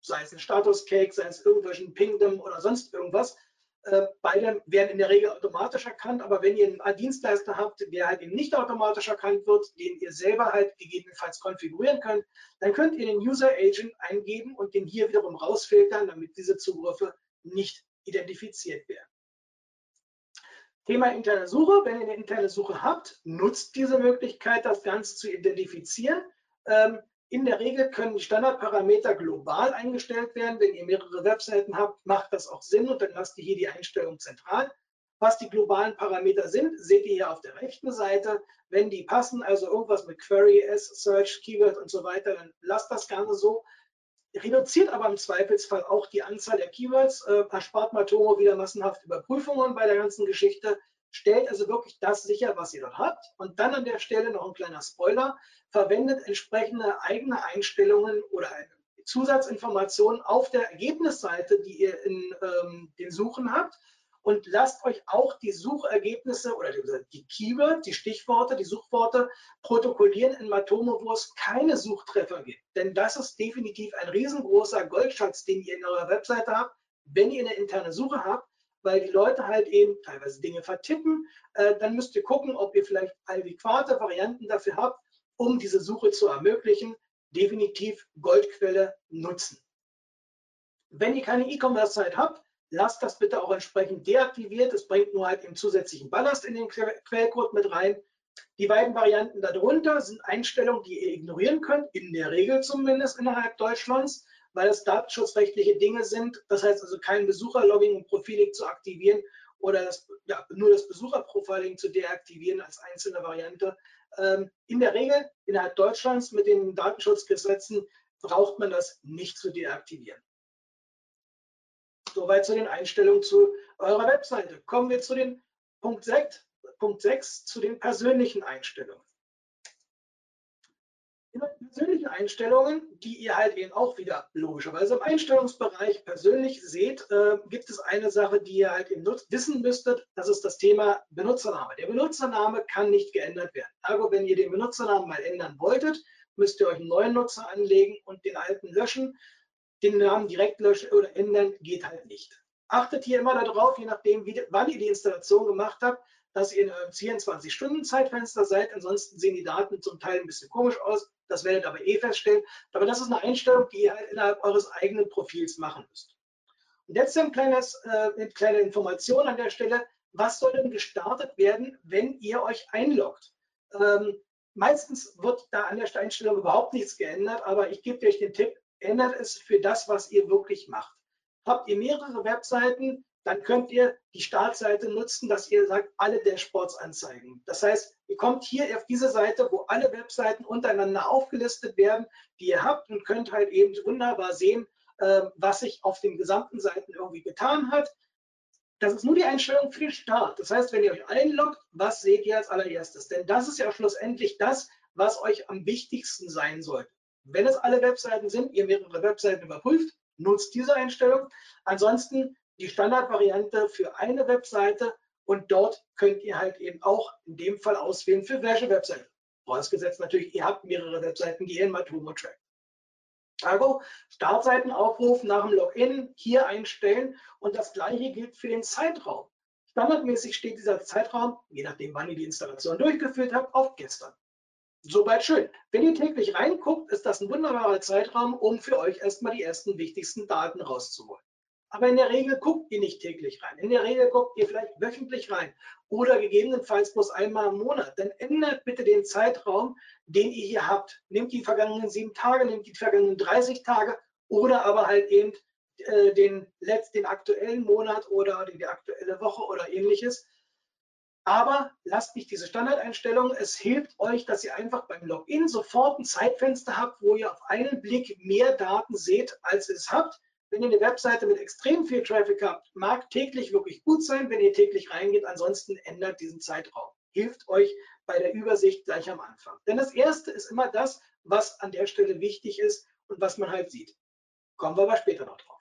sei es ein Status-Cake, sei es irgendwelchen Pingdom oder sonst irgendwas. Äh, beide werden in der Regel automatisch erkannt, aber wenn ihr einen Dienstleister habt, der halt eben nicht automatisch erkannt wird, den ihr selber halt gegebenenfalls konfigurieren könnt, dann könnt ihr den User Agent eingeben und den hier wiederum rausfiltern, damit diese Zugriffe nicht identifiziert werden. Thema interne Suche. Wenn ihr eine interne Suche habt, nutzt diese Möglichkeit, das Ganze zu identifizieren. Ähm, in der Regel können die Standardparameter global eingestellt werden. Wenn ihr mehrere Webseiten habt, macht das auch Sinn und dann lasst ihr hier die Einstellung zentral. Was die globalen Parameter sind, seht ihr hier auf der rechten Seite. Wenn die passen, also irgendwas mit Query, S, Search, Keyword und so weiter, dann lasst das gerne so. Reduziert aber im Zweifelsfall auch die Anzahl der Keywords, äh, erspart Matomo wieder massenhaft Überprüfungen bei der ganzen Geschichte. Stellt also wirklich das sicher, was ihr dort habt. Und dann an der Stelle noch ein kleiner Spoiler. Verwendet entsprechende eigene Einstellungen oder Zusatzinformationen auf der Ergebnisseite, die ihr in ähm, den Suchen habt. Und lasst euch auch die Suchergebnisse oder die Keyword, die Stichworte, die Suchworte protokollieren in Matomo, wo es keine Suchtreffer gibt. Denn das ist definitiv ein riesengroßer Goldschatz, den ihr in eurer Webseite habt, wenn ihr eine interne Suche habt weil die Leute halt eben teilweise Dinge vertippen. Äh, dann müsst ihr gucken, ob ihr vielleicht adäquate Varianten dafür habt, um diese Suche zu ermöglichen. Definitiv Goldquelle nutzen. Wenn ihr keine E-Commerce-Zeit habt, lasst das bitte auch entsprechend deaktiviert. Es bringt nur halt den zusätzlichen Ballast in den Quellcode mit rein. Die beiden Varianten darunter sind Einstellungen, die ihr ignorieren könnt, in der Regel zumindest innerhalb Deutschlands, weil es datenschutzrechtliche Dinge sind. Das heißt also kein Besucherlogging und Profiling zu aktivieren oder das, ja, nur das Besucherprofiling zu deaktivieren als einzelne Variante. Ähm, in der Regel innerhalb Deutschlands mit den Datenschutzgesetzen braucht man das nicht zu deaktivieren. Soweit zu den Einstellungen zu eurer Webseite. Kommen wir zu den Punkt 6, Punkt 6 zu den persönlichen Einstellungen. Persönlichen Einstellungen, die ihr halt eben auch wieder logischerweise im Einstellungsbereich persönlich seht, äh, gibt es eine Sache, die ihr halt eben wissen müsstet. Das ist das Thema Benutzername. Der Benutzername kann nicht geändert werden. Also wenn ihr den Benutzernamen mal ändern wolltet, müsst ihr euch einen neuen Nutzer anlegen und den alten löschen. Den Namen direkt löschen oder ändern geht halt nicht. Achtet hier immer darauf, je nachdem, wie, wann ihr die Installation gemacht habt, dass ihr in eurem 24-Stunden-Zeitfenster seid. Ansonsten sehen die Daten zum Teil ein bisschen komisch aus. Das werdet ihr aber eh feststellen. Aber das ist eine Einstellung, die ihr halt innerhalb eures eigenen Profils machen müsst. Und jetzt ein kleines, äh, eine kleine Information an der Stelle. Was soll denn gestartet werden, wenn ihr euch einloggt? Ähm, meistens wird da an der Einstellung überhaupt nichts geändert, aber ich gebe euch den Tipp, ändert es für das, was ihr wirklich macht. Habt ihr mehrere Webseiten, dann könnt ihr die Startseite nutzen, dass ihr sagt, alle Dashboards anzeigen. Das heißt, ihr kommt hier auf diese Seite, wo alle Webseiten untereinander aufgelistet werden, die ihr habt und könnt halt eben wunderbar sehen, äh, was sich auf den gesamten Seiten irgendwie getan hat. Das ist nur die Einstellung für den Start. Das heißt, wenn ihr euch einloggt, was seht ihr als allererstes? Denn das ist ja schlussendlich das, was euch am wichtigsten sein sollte. Wenn es alle Webseiten sind, ihr mehrere Webseiten überprüft, nutzt diese Einstellung. Ansonsten die Standardvariante für eine Webseite und dort könnt ihr halt eben auch in dem Fall auswählen, für welche Webseite. Vorausgesetzt natürlich, ihr habt mehrere Webseiten, die ihr in Matomo trackt. Also Startseitenaufruf nach dem Login hier einstellen und das gleiche gilt für den Zeitraum. Standardmäßig steht dieser Zeitraum, je nachdem wann ihr die Installation durchgeführt habt, auf gestern. Soweit schön. Wenn ihr täglich reinguckt, ist das ein wunderbarer Zeitraum, um für euch erstmal die ersten wichtigsten Daten rauszuholen. Aber in der Regel guckt ihr nicht täglich rein. In der Regel guckt ihr vielleicht wöchentlich rein oder gegebenenfalls bloß einmal im Monat. Dann ändert bitte den Zeitraum, den ihr hier habt. Nehmt die vergangenen sieben Tage, nehmt die vergangenen 30 Tage oder aber halt eben äh, den, letzten, aktuellen Monat oder die, die aktuelle Woche oder ähnliches. Aber lasst nicht diese Standardeinstellung. Es hilft euch, dass ihr einfach beim Login sofort ein Zeitfenster habt, wo ihr auf einen Blick mehr Daten seht, als ihr es habt wenn ihr eine Webseite mit extrem viel Traffic habt, mag täglich wirklich gut sein, wenn ihr täglich reingeht. Ansonsten ändert diesen Zeitraum. Hilft euch bei der Übersicht gleich am Anfang. Denn das erste ist immer das, was an der Stelle wichtig ist und was man halt sieht. Kommen wir aber später noch drauf.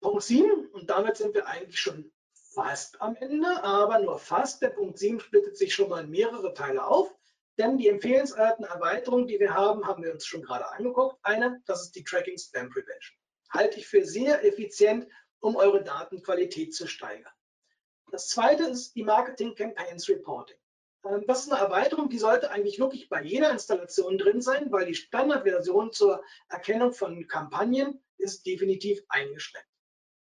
Punkt 7, und damit sind wir eigentlich schon fast am Ende, aber nur fast. Der Punkt 7 splittet sich schon mal in mehrere Teile auf. Denn die empfehlenswerten Erweiterungen, die wir haben, haben wir uns schon gerade angeguckt. Eine, das ist die Tracking Spam Prevention. Halte ich für sehr effizient, um eure Datenqualität zu steigern. Das zweite ist die Marketing Campaigns Reporting. Ähm, das ist eine Erweiterung, die sollte eigentlich wirklich bei jeder Installation drin sein, weil die Standardversion zur Erkennung von Kampagnen ist definitiv eingeschränkt.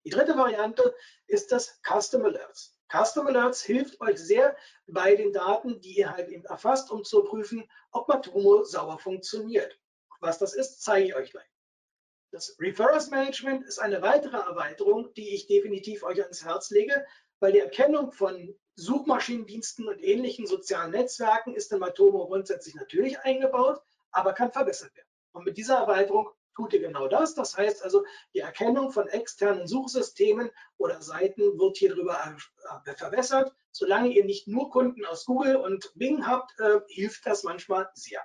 Die dritte Variante ist das Custom Alerts. Custom Alerts hilft euch sehr bei den Daten, die ihr halt eben erfasst, um zu prüfen, ob Matomo sauber funktioniert. Was das ist, zeige ich euch gleich. Das Referrals Management ist eine weitere Erweiterung, die ich definitiv euch ans Herz lege, weil die Erkennung von Suchmaschinendiensten und ähnlichen sozialen Netzwerken ist in Matomo grundsätzlich natürlich eingebaut, aber kann verbessert werden. Und mit dieser Erweiterung tut ihr genau das. Das heißt also, die Erkennung von externen Suchsystemen oder Seiten wird hier drüber äh, verbessert. Solange ihr nicht nur Kunden aus Google und Bing habt, äh, hilft das manchmal sehr.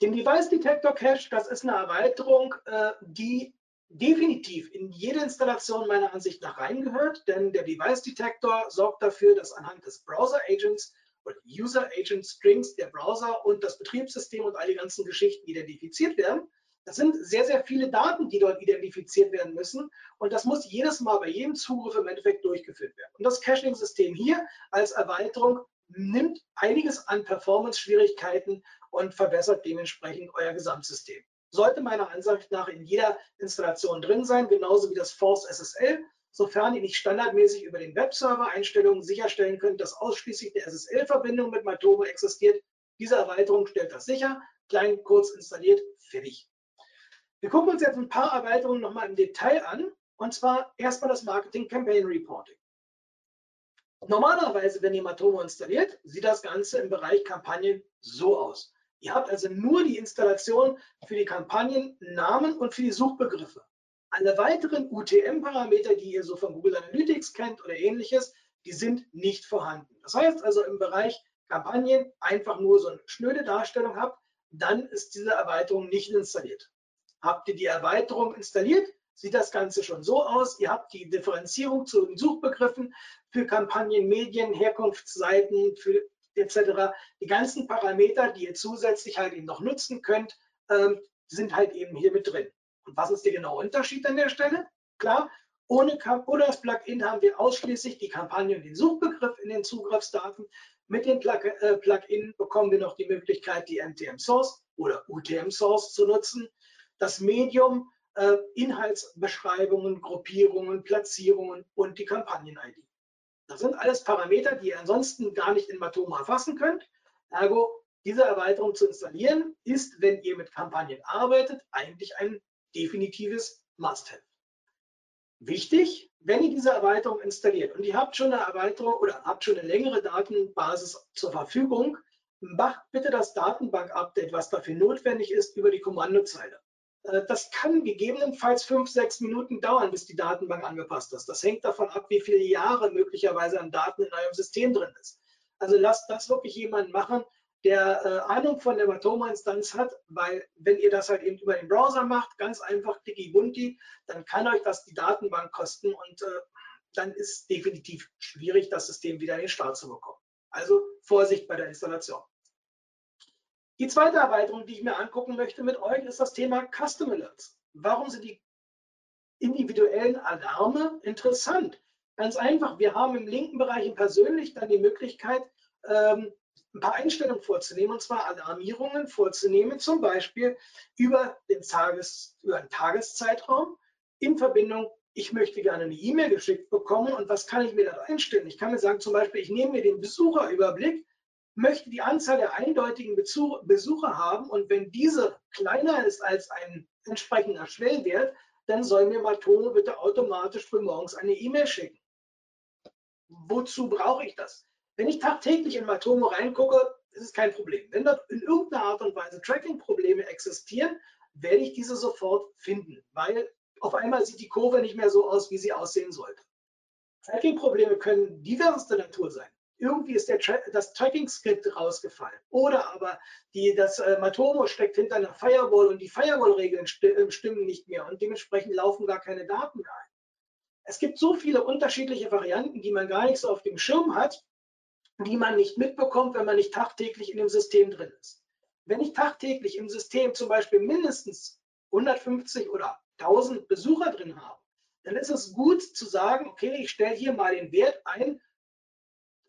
Den Device Detector Cache, das ist eine Erweiterung, äh, die definitiv in jede Installation meiner Ansicht nach reingehört, denn der Device Detector sorgt dafür, dass anhand des Browser Agents oder User Agent Strings, der Browser und das Betriebssystem und all die ganzen Geschichten identifiziert werden. Das sind sehr, sehr viele Daten, die dort identifiziert werden müssen. Und das muss jedes Mal bei jedem Zugriff im Endeffekt durchgeführt werden. Und das Caching-System hier als Erweiterung nimmt einiges an Performance-Schwierigkeiten und verbessert dementsprechend euer Gesamtsystem. sollte meiner Ansicht nach in jeder Installation drin sein, genauso wie das Force SSL, sofern ihr nicht standardmäßig über den Webserver-Einstellungen sicherstellen könnt, dass ausschließlich eine SSL-Verbindung mit Matomo existiert. Diese Erweiterung stellt das sicher, klein, kurz installiert, fertig. Wir gucken uns jetzt ein paar Erweiterungen nochmal im Detail an, und zwar erstmal das Marketing Campaign Reporting. Normalerweise, wenn ihr Matomo installiert, sieht das Ganze im Bereich Kampagnen so aus. Ihr habt also nur die Installation für die Kampagnen, Namen und für die Suchbegriffe. Alle weiteren UTM-Parameter, die ihr so von Google Analytics kennt oder ähnliches, die sind nicht vorhanden. Das heißt also im Bereich Kampagnen einfach nur so eine schnöde Darstellung habt, dann ist diese Erweiterung nicht installiert. Habt ihr die Erweiterung installiert, sieht das Ganze schon so aus. Ihr habt die Differenzierung zu den Suchbegriffen für Kampagnen, Medien, Herkunftsseiten, etc. Die ganzen Parameter, die ihr zusätzlich halt eben noch nutzen könnt, ähm, sind halt eben hier mit drin. Und was ist der genaue Unterschied an der Stelle? Klar, ohne, ohne das Plugin haben wir ausschließlich die Kampagne und den Suchbegriff in den Zugriffsdaten. Mit dem äh, Plugin bekommen wir noch die Möglichkeit, die NTM Source oder UTM Source zu nutzen. Das Medium, äh, Inhaltsbeschreibungen, Gruppierungen, Platzierungen und die Kampagnen-ID. Das sind alles Parameter, die ihr ansonsten gar nicht in Matoma erfassen könnt. Ergo, diese Erweiterung zu installieren, ist, wenn ihr mit Kampagnen arbeitet, eigentlich ein definitives Must-Have. Wichtig, wenn ihr diese Erweiterung installiert und ihr habt schon eine Erweiterung oder habt schon eine längere Datenbasis zur Verfügung, macht bitte das Datenbank-Update, was dafür notwendig ist, über die Kommandozeile. Äh, das kann gegebenenfalls fünf, sechs Minuten dauern, bis die Datenbank angepasst ist. Das hängt davon ab, wie viele Jahre möglicherweise an Daten in eurem System drin ist. Also lasst das wirklich jemand machen, der äh, Ahnung von der Matoma-Instanz hat, weil wenn ihr das halt eben über den Browser macht, ganz einfach dicky bunti, dann kann euch das die Datenbank kosten und äh, dann ist definitiv schwierig, das System wieder in den Start zu bekommen. Also Vorsicht bei der Installation. Die zweite Erweiterung, die ich mir angucken möchte mit euch, ist das Thema Custom Alerts. Warum sind die individuellen Alarme interessant? Ganz einfach, wir haben im linken Bereich persönlich dann die Möglichkeit, ähm, ein paar Einstellungen vorzunehmen, und zwar Alarmierungen vorzunehmen, zum Beispiel über den, Tages, über den Tageszeitraum in Verbindung, ich möchte gerne eine E-Mail geschickt bekommen und was kann ich mir da einstellen? Ich kann mir sagen, zum Beispiel, ich nehme mir den Besucherüberblick, möchte die Anzahl der eindeutigen Besucher haben und wenn diese kleiner ist als ein entsprechender Schwellwert, dann soll mir Matomo bitte automatisch für morgens eine E-Mail schicken. Wozu brauche ich das? Wenn ich tagtäglich in Matomo reingucke, ist es kein Problem. Wenn dort in irgendeiner Art und Weise Tracking-Probleme existieren, werde ich diese sofort finden, weil auf einmal sieht die Kurve nicht mehr so aus, wie sie aussehen sollte. Tracking-Probleme können diverseste Natur sein. Irgendwie ist Tra das Tracking-Skript rausgefallen. Oder aber die, das äh, Matomo steckt hinter einer Firewall und die Firewall-Regeln st äh, stimmen nicht mehr und dementsprechend laufen gar keine Daten ein. Es gibt so viele unterschiedliche Varianten, die man gar nicht so auf dem Schirm hat, die man nicht mitbekommt, wenn man nicht tagtäglich in dem System drin ist. Wenn ich tagtäglich im System zum Beispiel mindestens 150 oder 1000 Besucher drin habe, dann ist es gut zu sagen, okay, ich stelle hier mal den Wert ein,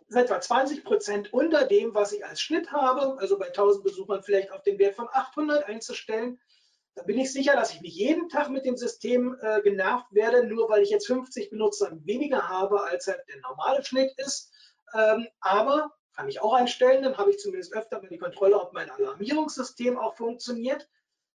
etwa 20 Prozent unter dem, was ich als Schnitt habe, also bei 1000 Besuchern vielleicht auf den Wert von 800 einzustellen. Da bin ich sicher, dass ich nicht jeden Tag mit dem System äh, genervt werde, nur weil ich jetzt 50 Benutzer weniger habe, als halt der normale Schnitt ist. Ähm, aber kann ich auch einstellen, dann habe ich zumindest öfter mal die Kontrolle, ob mein Alarmierungssystem auch funktioniert.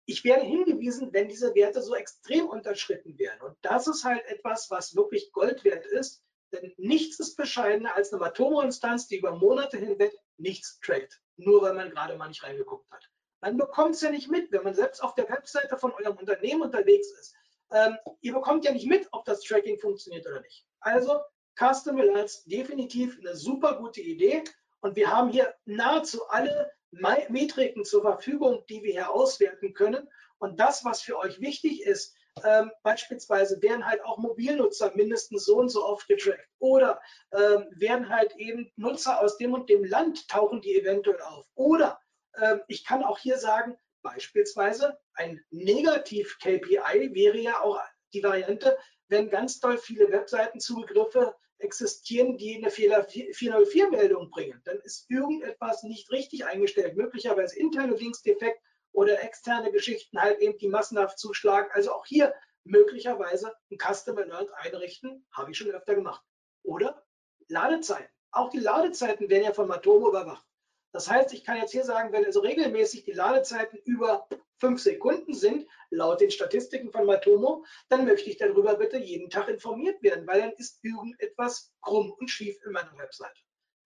Ich werde hingewiesen, wenn diese Werte so extrem unterschritten werden. Und das ist halt etwas, was wirklich Gold wert ist, denn nichts ist bescheidener als eine Matomo-Instanz, die über Monate hinweg nichts trackt, nur weil man gerade mal nicht reingeguckt hat. Man bekommt es ja nicht mit, wenn man selbst auf der Webseite von eurem Unternehmen unterwegs ist. Ähm, ihr bekommt ja nicht mit, ob das Tracking funktioniert oder nicht. Also Custom Alerts definitiv eine super gute Idee. Und wir haben hier nahezu alle Metriken zur Verfügung, die wir hier auswerten können. Und das, was für euch wichtig ist, ähm, beispielsweise werden halt auch Mobilnutzer mindestens so und so oft getrackt oder ähm, werden halt eben Nutzer aus dem und dem Land tauchen die eventuell auf. Oder ähm, ich kann auch hier sagen, beispielsweise ein Negativ-KPI wäre ja auch die Variante, wenn ganz doll viele Webseitenzugriffe existieren, die eine Fehler 404-Meldung bringen. Dann ist irgendetwas nicht richtig eingestellt, möglicherweise interne Linksdefekt oder externe Geschichten halt eben, die massenhaft zuschlagen. Also auch hier möglicherweise ein Customer Alert einrichten, habe ich schon öfter gemacht. Oder Ladezeiten. Auch die Ladezeiten werden ja von Matomo überwacht. Das heißt, ich kann jetzt hier sagen, wenn also regelmäßig die Ladezeiten über fünf Sekunden sind, laut den Statistiken von Matomo, dann möchte ich darüber bitte jeden Tag informiert werden, weil dann ist irgendetwas krumm und schief in meiner Webseite.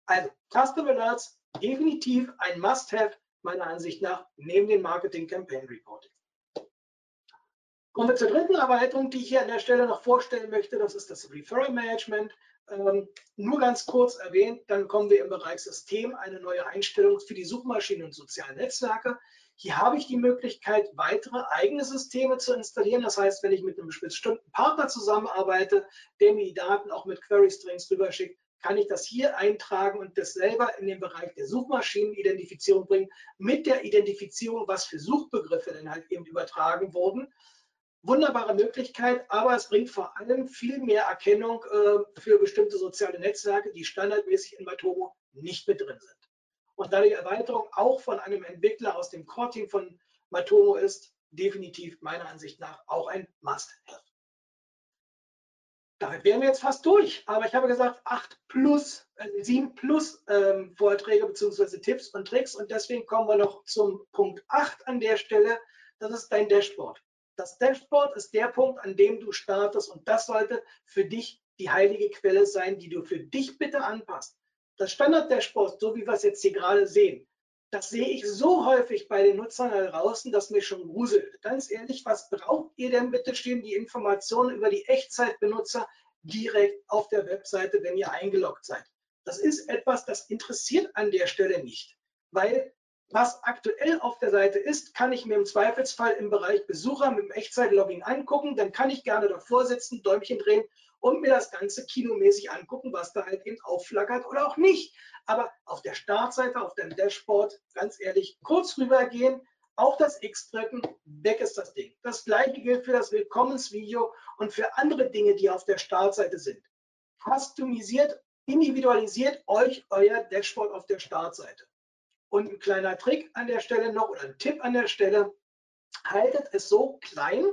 Also Custom Alerts definitiv ein Must-Have meiner Ansicht nach neben dem Marketing Campaign Reporting. Kommen wir zur dritten Erweiterung, die ich hier an der Stelle noch vorstellen möchte. Das ist das Referral Management. Ähm, nur ganz kurz erwähnt, dann kommen wir im Bereich System eine neue Einstellung für die Suchmaschinen und sozialen Netzwerke. Hier habe ich die Möglichkeit, weitere eigene Systeme zu installieren. Das heißt, wenn ich mit einem bestimmten Partner zusammenarbeite, der mir die Daten auch mit Query Strings rüber schickt, kann ich das hier eintragen und das selber in den Bereich der Suchmaschinenidentifizierung bringen, mit der Identifizierung, was für Suchbegriffe denn halt eben übertragen wurden wunderbare Möglichkeit, aber es bringt vor allem viel mehr Erkennung äh, für bestimmte soziale Netzwerke, die standardmäßig in Matomo nicht mit drin sind. Und da die Erweiterung auch von einem Entwickler aus dem Core-Team von Matomo ist, definitiv meiner Ansicht nach auch ein Must-Have. Damit wären wir jetzt fast durch, aber ich habe gesagt, 8 plus, äh, 7 plus ähm, Vorträge bzw. Tipps und Tricks und deswegen kommen wir noch zum Punkt 8 an der Stelle. Das ist dein Dashboard. Das Dashboard ist der Punkt, an dem du startest und das sollte für dich die heilige Quelle sein, die du für dich bitte anpasst. Das Standard-Dashboard, so wie wir es jetzt hier gerade sehen, das sehe ich so häufig bei den Nutzern da draußen, dass mir schon gruselt. Ganz ehrlich, was braucht ihr denn bitte stehen die Informationen über die Echtzeitbenutzer direkt auf der Webseite, wenn ihr eingeloggt seid? Das ist etwas, das interessiert an der Stelle nicht, weil was aktuell auf der Seite ist, kann ich mir im Zweifelsfall im Bereich Besucher mit dem Echtzeit-Login angucken. Dann kann ich gerne davor sitzen, Däumchen drehen und mir das Ganze kinomäßig angucken, was da halt eben aufflackert oder auch nicht. Aber auf der Startseite, auf dem Dashboard, ganz ehrlich, kurz rübergehen, auf das X drücken, weg ist das Ding. Das gleiche gilt für das Willkommensvideo und für andere Dinge, die auf der Startseite sind. Customisiert, individualisiert euch euer Dashboard auf der Startseite. Und ein kleiner Trick an der Stelle noch oder ein Tipp an der Stelle, haltet es so klein,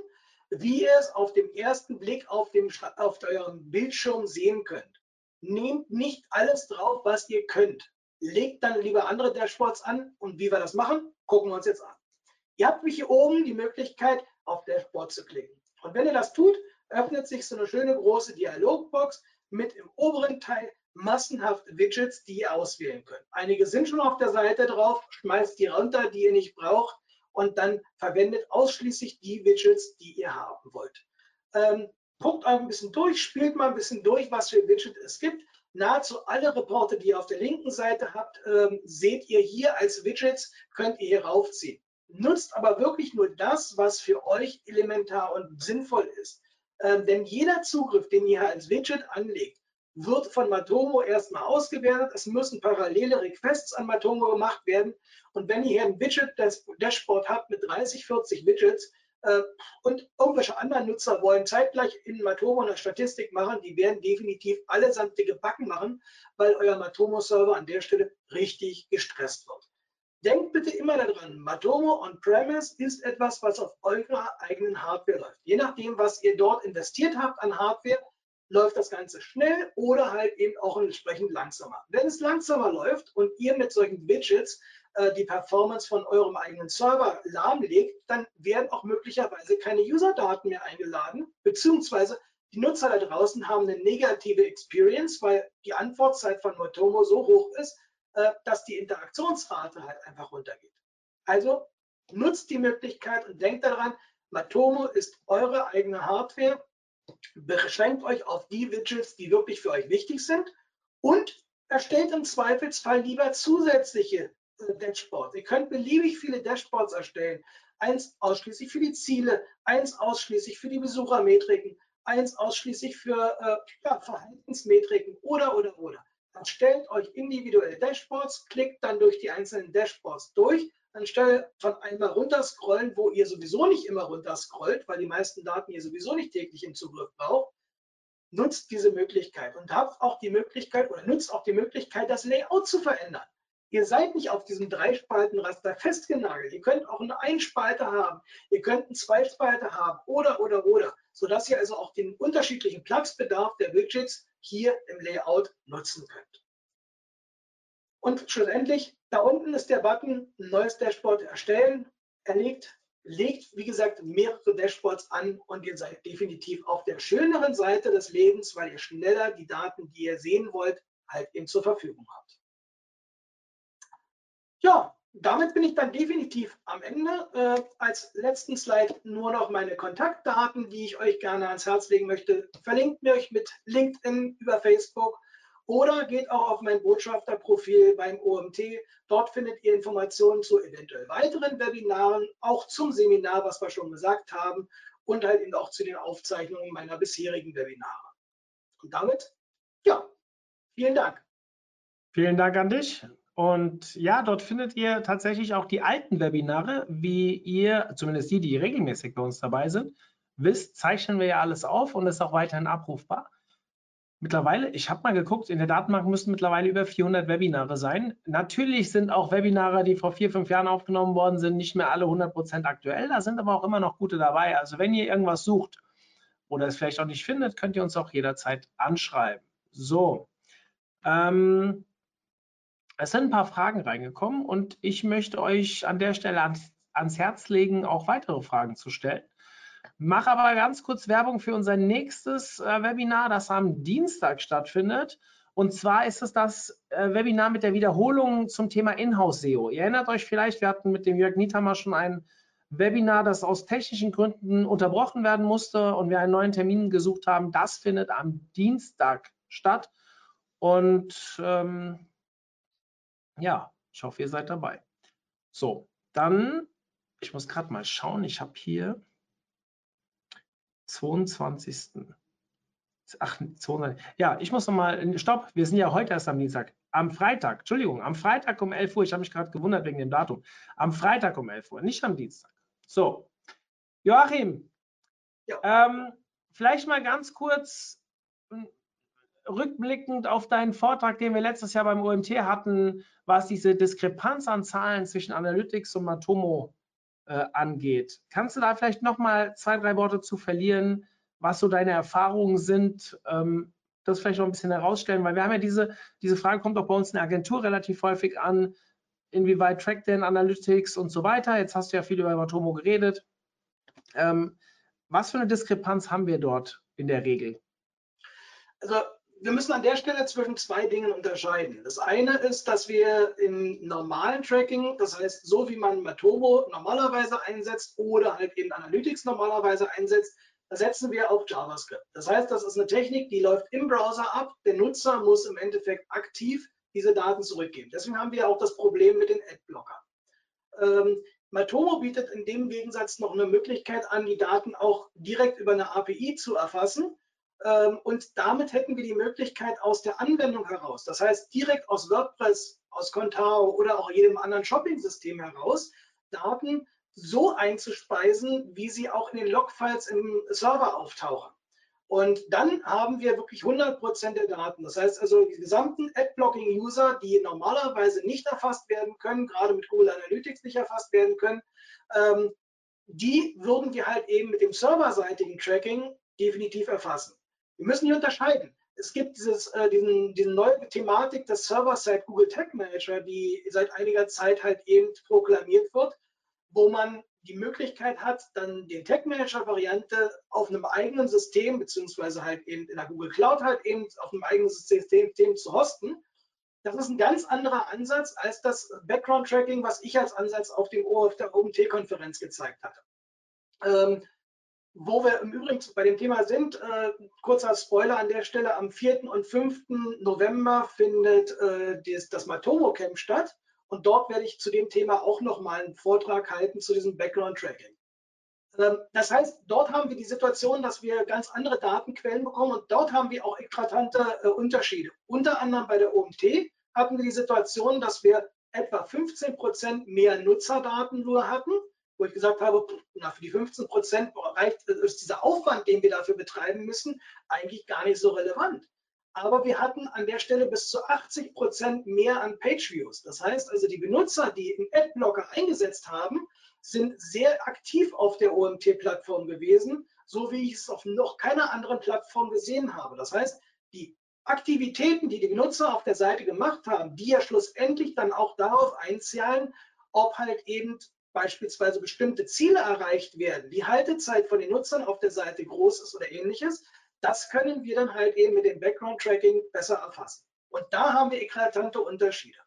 wie ihr es auf dem ersten Blick auf, dem, auf eurem Bildschirm sehen könnt. Nehmt nicht alles drauf, was ihr könnt. Legt dann lieber andere Dashboards an und wie wir das machen, gucken wir uns jetzt an. Ihr habt hier oben die Möglichkeit, auf Dashboard zu klicken. Und wenn ihr das tut, öffnet sich so eine schöne große Dialogbox mit im oberen Teil massenhaft Widgets, die ihr auswählen könnt. Einige sind schon auf der Seite drauf, schmeißt die runter, die ihr nicht braucht und dann verwendet ausschließlich die Widgets, die ihr haben wollt. Ähm, guckt auch ein bisschen durch, spielt mal ein bisschen durch, was für Widgets es gibt. Nahezu alle Reporte, die ihr auf der linken Seite habt, ähm, seht ihr hier als Widgets, könnt ihr hier raufziehen. Nutzt aber wirklich nur das, was für euch elementar und sinnvoll ist. Ähm, denn jeder Zugriff, den ihr als Widget anlegt, wird von Matomo erstmal ausgewertet. Es müssen parallele Requests an Matomo gemacht werden. Und wenn ihr hier ein Widget-Dashboard habt mit 30, 40 Widgets äh, und irgendwelche anderen Nutzer wollen zeitgleich in Matomo eine Statistik machen, die werden definitiv allesamt dicke Backen machen, weil euer Matomo-Server an der Stelle richtig gestresst wird. Denkt bitte immer daran, Matomo On-Premise ist etwas, was auf eurer eigenen Hardware läuft. Je nachdem, was ihr dort investiert habt an Hardware, läuft das Ganze schnell oder halt eben auch entsprechend langsamer. Wenn es langsamer läuft und ihr mit solchen Widgets äh, die Performance von eurem eigenen Server lahmlegt, dann werden auch möglicherweise keine User-Daten mehr eingeladen, beziehungsweise die Nutzer da draußen haben eine negative Experience, weil die Antwortzeit von Motomo so hoch ist, äh, dass die Interaktionsrate halt einfach runtergeht. Also nutzt die Möglichkeit und denkt daran, Matomo ist eure eigene Hardware beschränkt euch auf die Widgets, die wirklich für euch wichtig sind und erstellt im Zweifelsfall lieber zusätzliche äh, Dashboards. Ihr könnt beliebig viele Dashboards erstellen. Eins ausschließlich für die Ziele, eins ausschließlich für die Besuchermetriken, eins ausschließlich für äh, ja, Verhaltensmetriken oder, oder, oder. Erstellt euch individuelle Dashboards, klickt dann durch die einzelnen Dashboards durch anstelle von einmal runterscrollen, wo ihr sowieso nicht immer runterscrollt, weil die meisten Daten ihr sowieso nicht täglich im Zugriff braucht, nutzt diese Möglichkeit und habt auch die Möglichkeit oder nutzt auch die Möglichkeit, das Layout zu verändern. Ihr seid nicht auf diesem Dreispaltenraster festgenagelt. Ihr könnt auch eine Einspalte haben, ihr könnt eine Zweispalte haben oder, oder, oder, sodass ihr also auch den unterschiedlichen Platzbedarf der Widgets hier im Layout nutzen könnt. Und schlussendlich, da unten ist der Button Neues Dashboard erstellen. Er legt, legt, wie gesagt, mehrere Dashboards an und ihr seid definitiv auf der schöneren Seite des Lebens, weil ihr schneller die Daten, die ihr sehen wollt, halt eben zur Verfügung habt. Ja, damit bin ich dann definitiv am Ende. Äh, als letzten Slide nur noch meine Kontaktdaten, die ich euch gerne ans Herz legen möchte. Verlinkt mir euch mit LinkedIn über Facebook oder geht auch auf mein Botschafterprofil beim OMT. Dort findet ihr Informationen zu eventuell weiteren Webinaren, auch zum Seminar, was wir schon gesagt haben, und halt eben auch zu den Aufzeichnungen meiner bisherigen Webinare. Und damit, ja, vielen Dank. Vielen Dank an dich. Und ja, dort findet ihr tatsächlich auch die alten Webinare, wie ihr, zumindest die, die regelmäßig bei uns dabei sind, wisst, zeichnen wir ja alles auf und ist auch weiterhin abrufbar. Mittlerweile, ich habe mal geguckt, in der Datenbank müssten mittlerweile über 400 Webinare sein. Natürlich sind auch Webinare, die vor vier, fünf Jahren aufgenommen worden sind, nicht mehr alle 100% aktuell. Da sind aber auch immer noch gute dabei. Also wenn ihr irgendwas sucht oder es vielleicht auch nicht findet, könnt ihr uns auch jederzeit anschreiben. So, ähm, es sind ein paar Fragen reingekommen und ich möchte euch an der Stelle ans, ans Herz legen, auch weitere Fragen zu stellen. Mache aber ganz kurz Werbung für unser nächstes äh, Webinar, das am Dienstag stattfindet. Und zwar ist es das äh, Webinar mit der Wiederholung zum Thema Inhouse-SEO. Ihr erinnert euch vielleicht, wir hatten mit dem Jörg Niethammer schon ein Webinar, das aus technischen Gründen unterbrochen werden musste und wir einen neuen Termin gesucht haben. Das findet am Dienstag statt. Und ähm, ja, ich hoffe, ihr seid dabei. So, dann, ich muss gerade mal schauen, ich habe hier 22. Ach, 22. Ja, ich muss noch mal, stopp, wir sind ja heute erst am Dienstag. Am Freitag, Entschuldigung, am Freitag um 11 Uhr, ich habe mich gerade gewundert wegen dem Datum. Am Freitag um 11 Uhr, nicht am Dienstag. So, Joachim, ja. ähm, vielleicht mal ganz kurz rückblickend auf deinen Vortrag, den wir letztes Jahr beim OMT hatten, was diese Diskrepanz an Zahlen zwischen Analytics und Matomo äh, angeht. Kannst du da vielleicht noch mal zwei, drei Worte zu verlieren, was so deine Erfahrungen sind? Ähm, das vielleicht noch ein bisschen herausstellen, weil wir haben ja diese, diese Frage kommt auch bei uns in der Agentur relativ häufig an, inwieweit trackt denn Analytics und so weiter. Jetzt hast du ja viel über Matomo geredet. Ähm, was für eine Diskrepanz haben wir dort in der Regel? Also wir müssen an der Stelle zwischen zwei Dingen unterscheiden. Das eine ist, dass wir im normalen Tracking, das heißt, so wie man Matomo normalerweise einsetzt oder halt eben Analytics normalerweise einsetzt, da setzen wir auf JavaScript. Das heißt, das ist eine Technik, die läuft im Browser ab. Der Nutzer muss im Endeffekt aktiv diese Daten zurückgeben. Deswegen haben wir auch das Problem mit den Adblockern. Ähm, Matomo bietet in dem Gegensatz noch eine Möglichkeit an, die Daten auch direkt über eine API zu erfassen und damit hätten wir die Möglichkeit aus der Anwendung heraus, das heißt direkt aus WordPress, aus Contao oder auch jedem anderen Shopping-System heraus, Daten so einzuspeisen, wie sie auch in den Logfiles im Server auftauchen. Und dann haben wir wirklich 100% der Daten. Das heißt also, die gesamten Ad-Blocking-User, die normalerweise nicht erfasst werden können, gerade mit Google Analytics nicht erfasst werden können, ähm, die würden wir halt eben mit dem serverseitigen Tracking definitiv erfassen. Wir müssen hier unterscheiden. Es gibt dieses, äh, diesen, diese neue Thematik des Server-Side Google Tag Manager, die seit einiger Zeit halt eben proklamiert wird, wo man die Möglichkeit hat, dann den Tag Manager Variante auf einem eigenen System, beziehungsweise halt eben in der Google Cloud halt eben auf einem eigenen System, System zu hosten. Das ist ein ganz anderer Ansatz als das Background Tracking, was ich als Ansatz auf, dem, auf der OMT-Konferenz gezeigt hatte. Ähm, wo wir im Übrigen bei dem Thema sind, äh, kurzer Spoiler an der Stelle, am 4. und 5. November findet äh, das, das Matomo Camp statt und dort werde ich zu dem Thema auch nochmal einen Vortrag halten zu diesem Background Tracking. Ähm, das heißt, dort haben wir die Situation, dass wir ganz andere Datenquellen bekommen und dort haben wir auch eklatante äh, Unterschiede. Unter anderem bei der OMT hatten wir die Situation, dass wir etwa 15 Prozent mehr Nutzerdaten nur hatten wo ich gesagt habe, na, für die 15 Prozent reicht ist dieser Aufwand, den wir dafür betreiben müssen, eigentlich gar nicht so relevant. aber wir hatten an der Stelle bis zu 80 Prozent mehr an Page-Views. Das heißt also, die Benutzer, die im Adblocker eingesetzt haben, sind sehr aktiv auf der OMT-Plattform gewesen, so wie ich es auf noch keiner anderen Plattform gesehen habe. Das heißt, die Aktivitäten, die die Benutzer auf der Seite gemacht haben, die ja schlussendlich dann auch darauf einzahlen, ob halt eben beispielsweise bestimmte Ziele erreicht werden, die Haltezeit von den Nutzern auf der Seite groß ist oder ähnliches, das können wir dann halt eben mit dem Background-Tracking besser erfassen. Und da haben wir eklatante Unterschiede.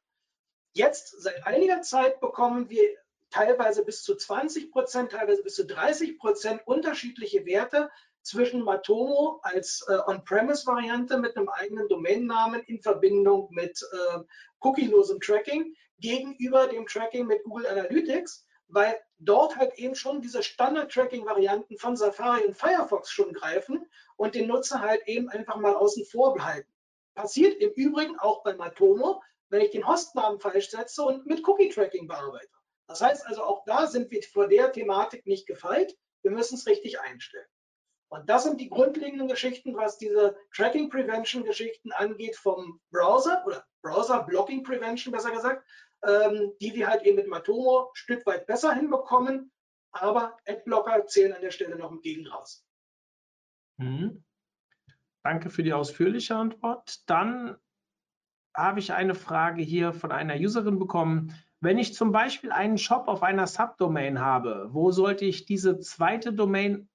Jetzt seit einiger Zeit bekommen wir teilweise bis zu 20 Prozent, teilweise bis zu 30 Prozent unterschiedliche Werte zwischen Matomo als äh, On-Premise-Variante mit einem eigenen Domainnamen in Verbindung mit äh, cookielosem Tracking gegenüber dem Tracking mit Google Analytics, weil dort halt eben schon diese Standard-Tracking-Varianten von Safari und Firefox schon greifen und den Nutzer halt eben einfach mal außen vor behalten. Passiert im Übrigen auch bei Matomo, wenn ich den Hostnamen falsch setze und mit Cookie-Tracking bearbeite. Das heißt also, auch da sind wir vor der Thematik nicht gefeit. Wir müssen es richtig einstellen. Und das sind die grundlegenden Geschichten, was diese Tracking Prevention Geschichten angeht vom Browser oder Browser Blocking Prevention besser gesagt, ähm, die wir halt eben mit Matomo ein Stück weit besser hinbekommen. Aber Adblocker zählen an der Stelle noch im Gegen raus. Mhm. Danke für die ausführliche Antwort. Dann habe ich eine Frage hier von einer Userin bekommen. Wenn ich zum Beispiel einen Shop auf einer Subdomain habe, wo sollte ich diese zweite Domain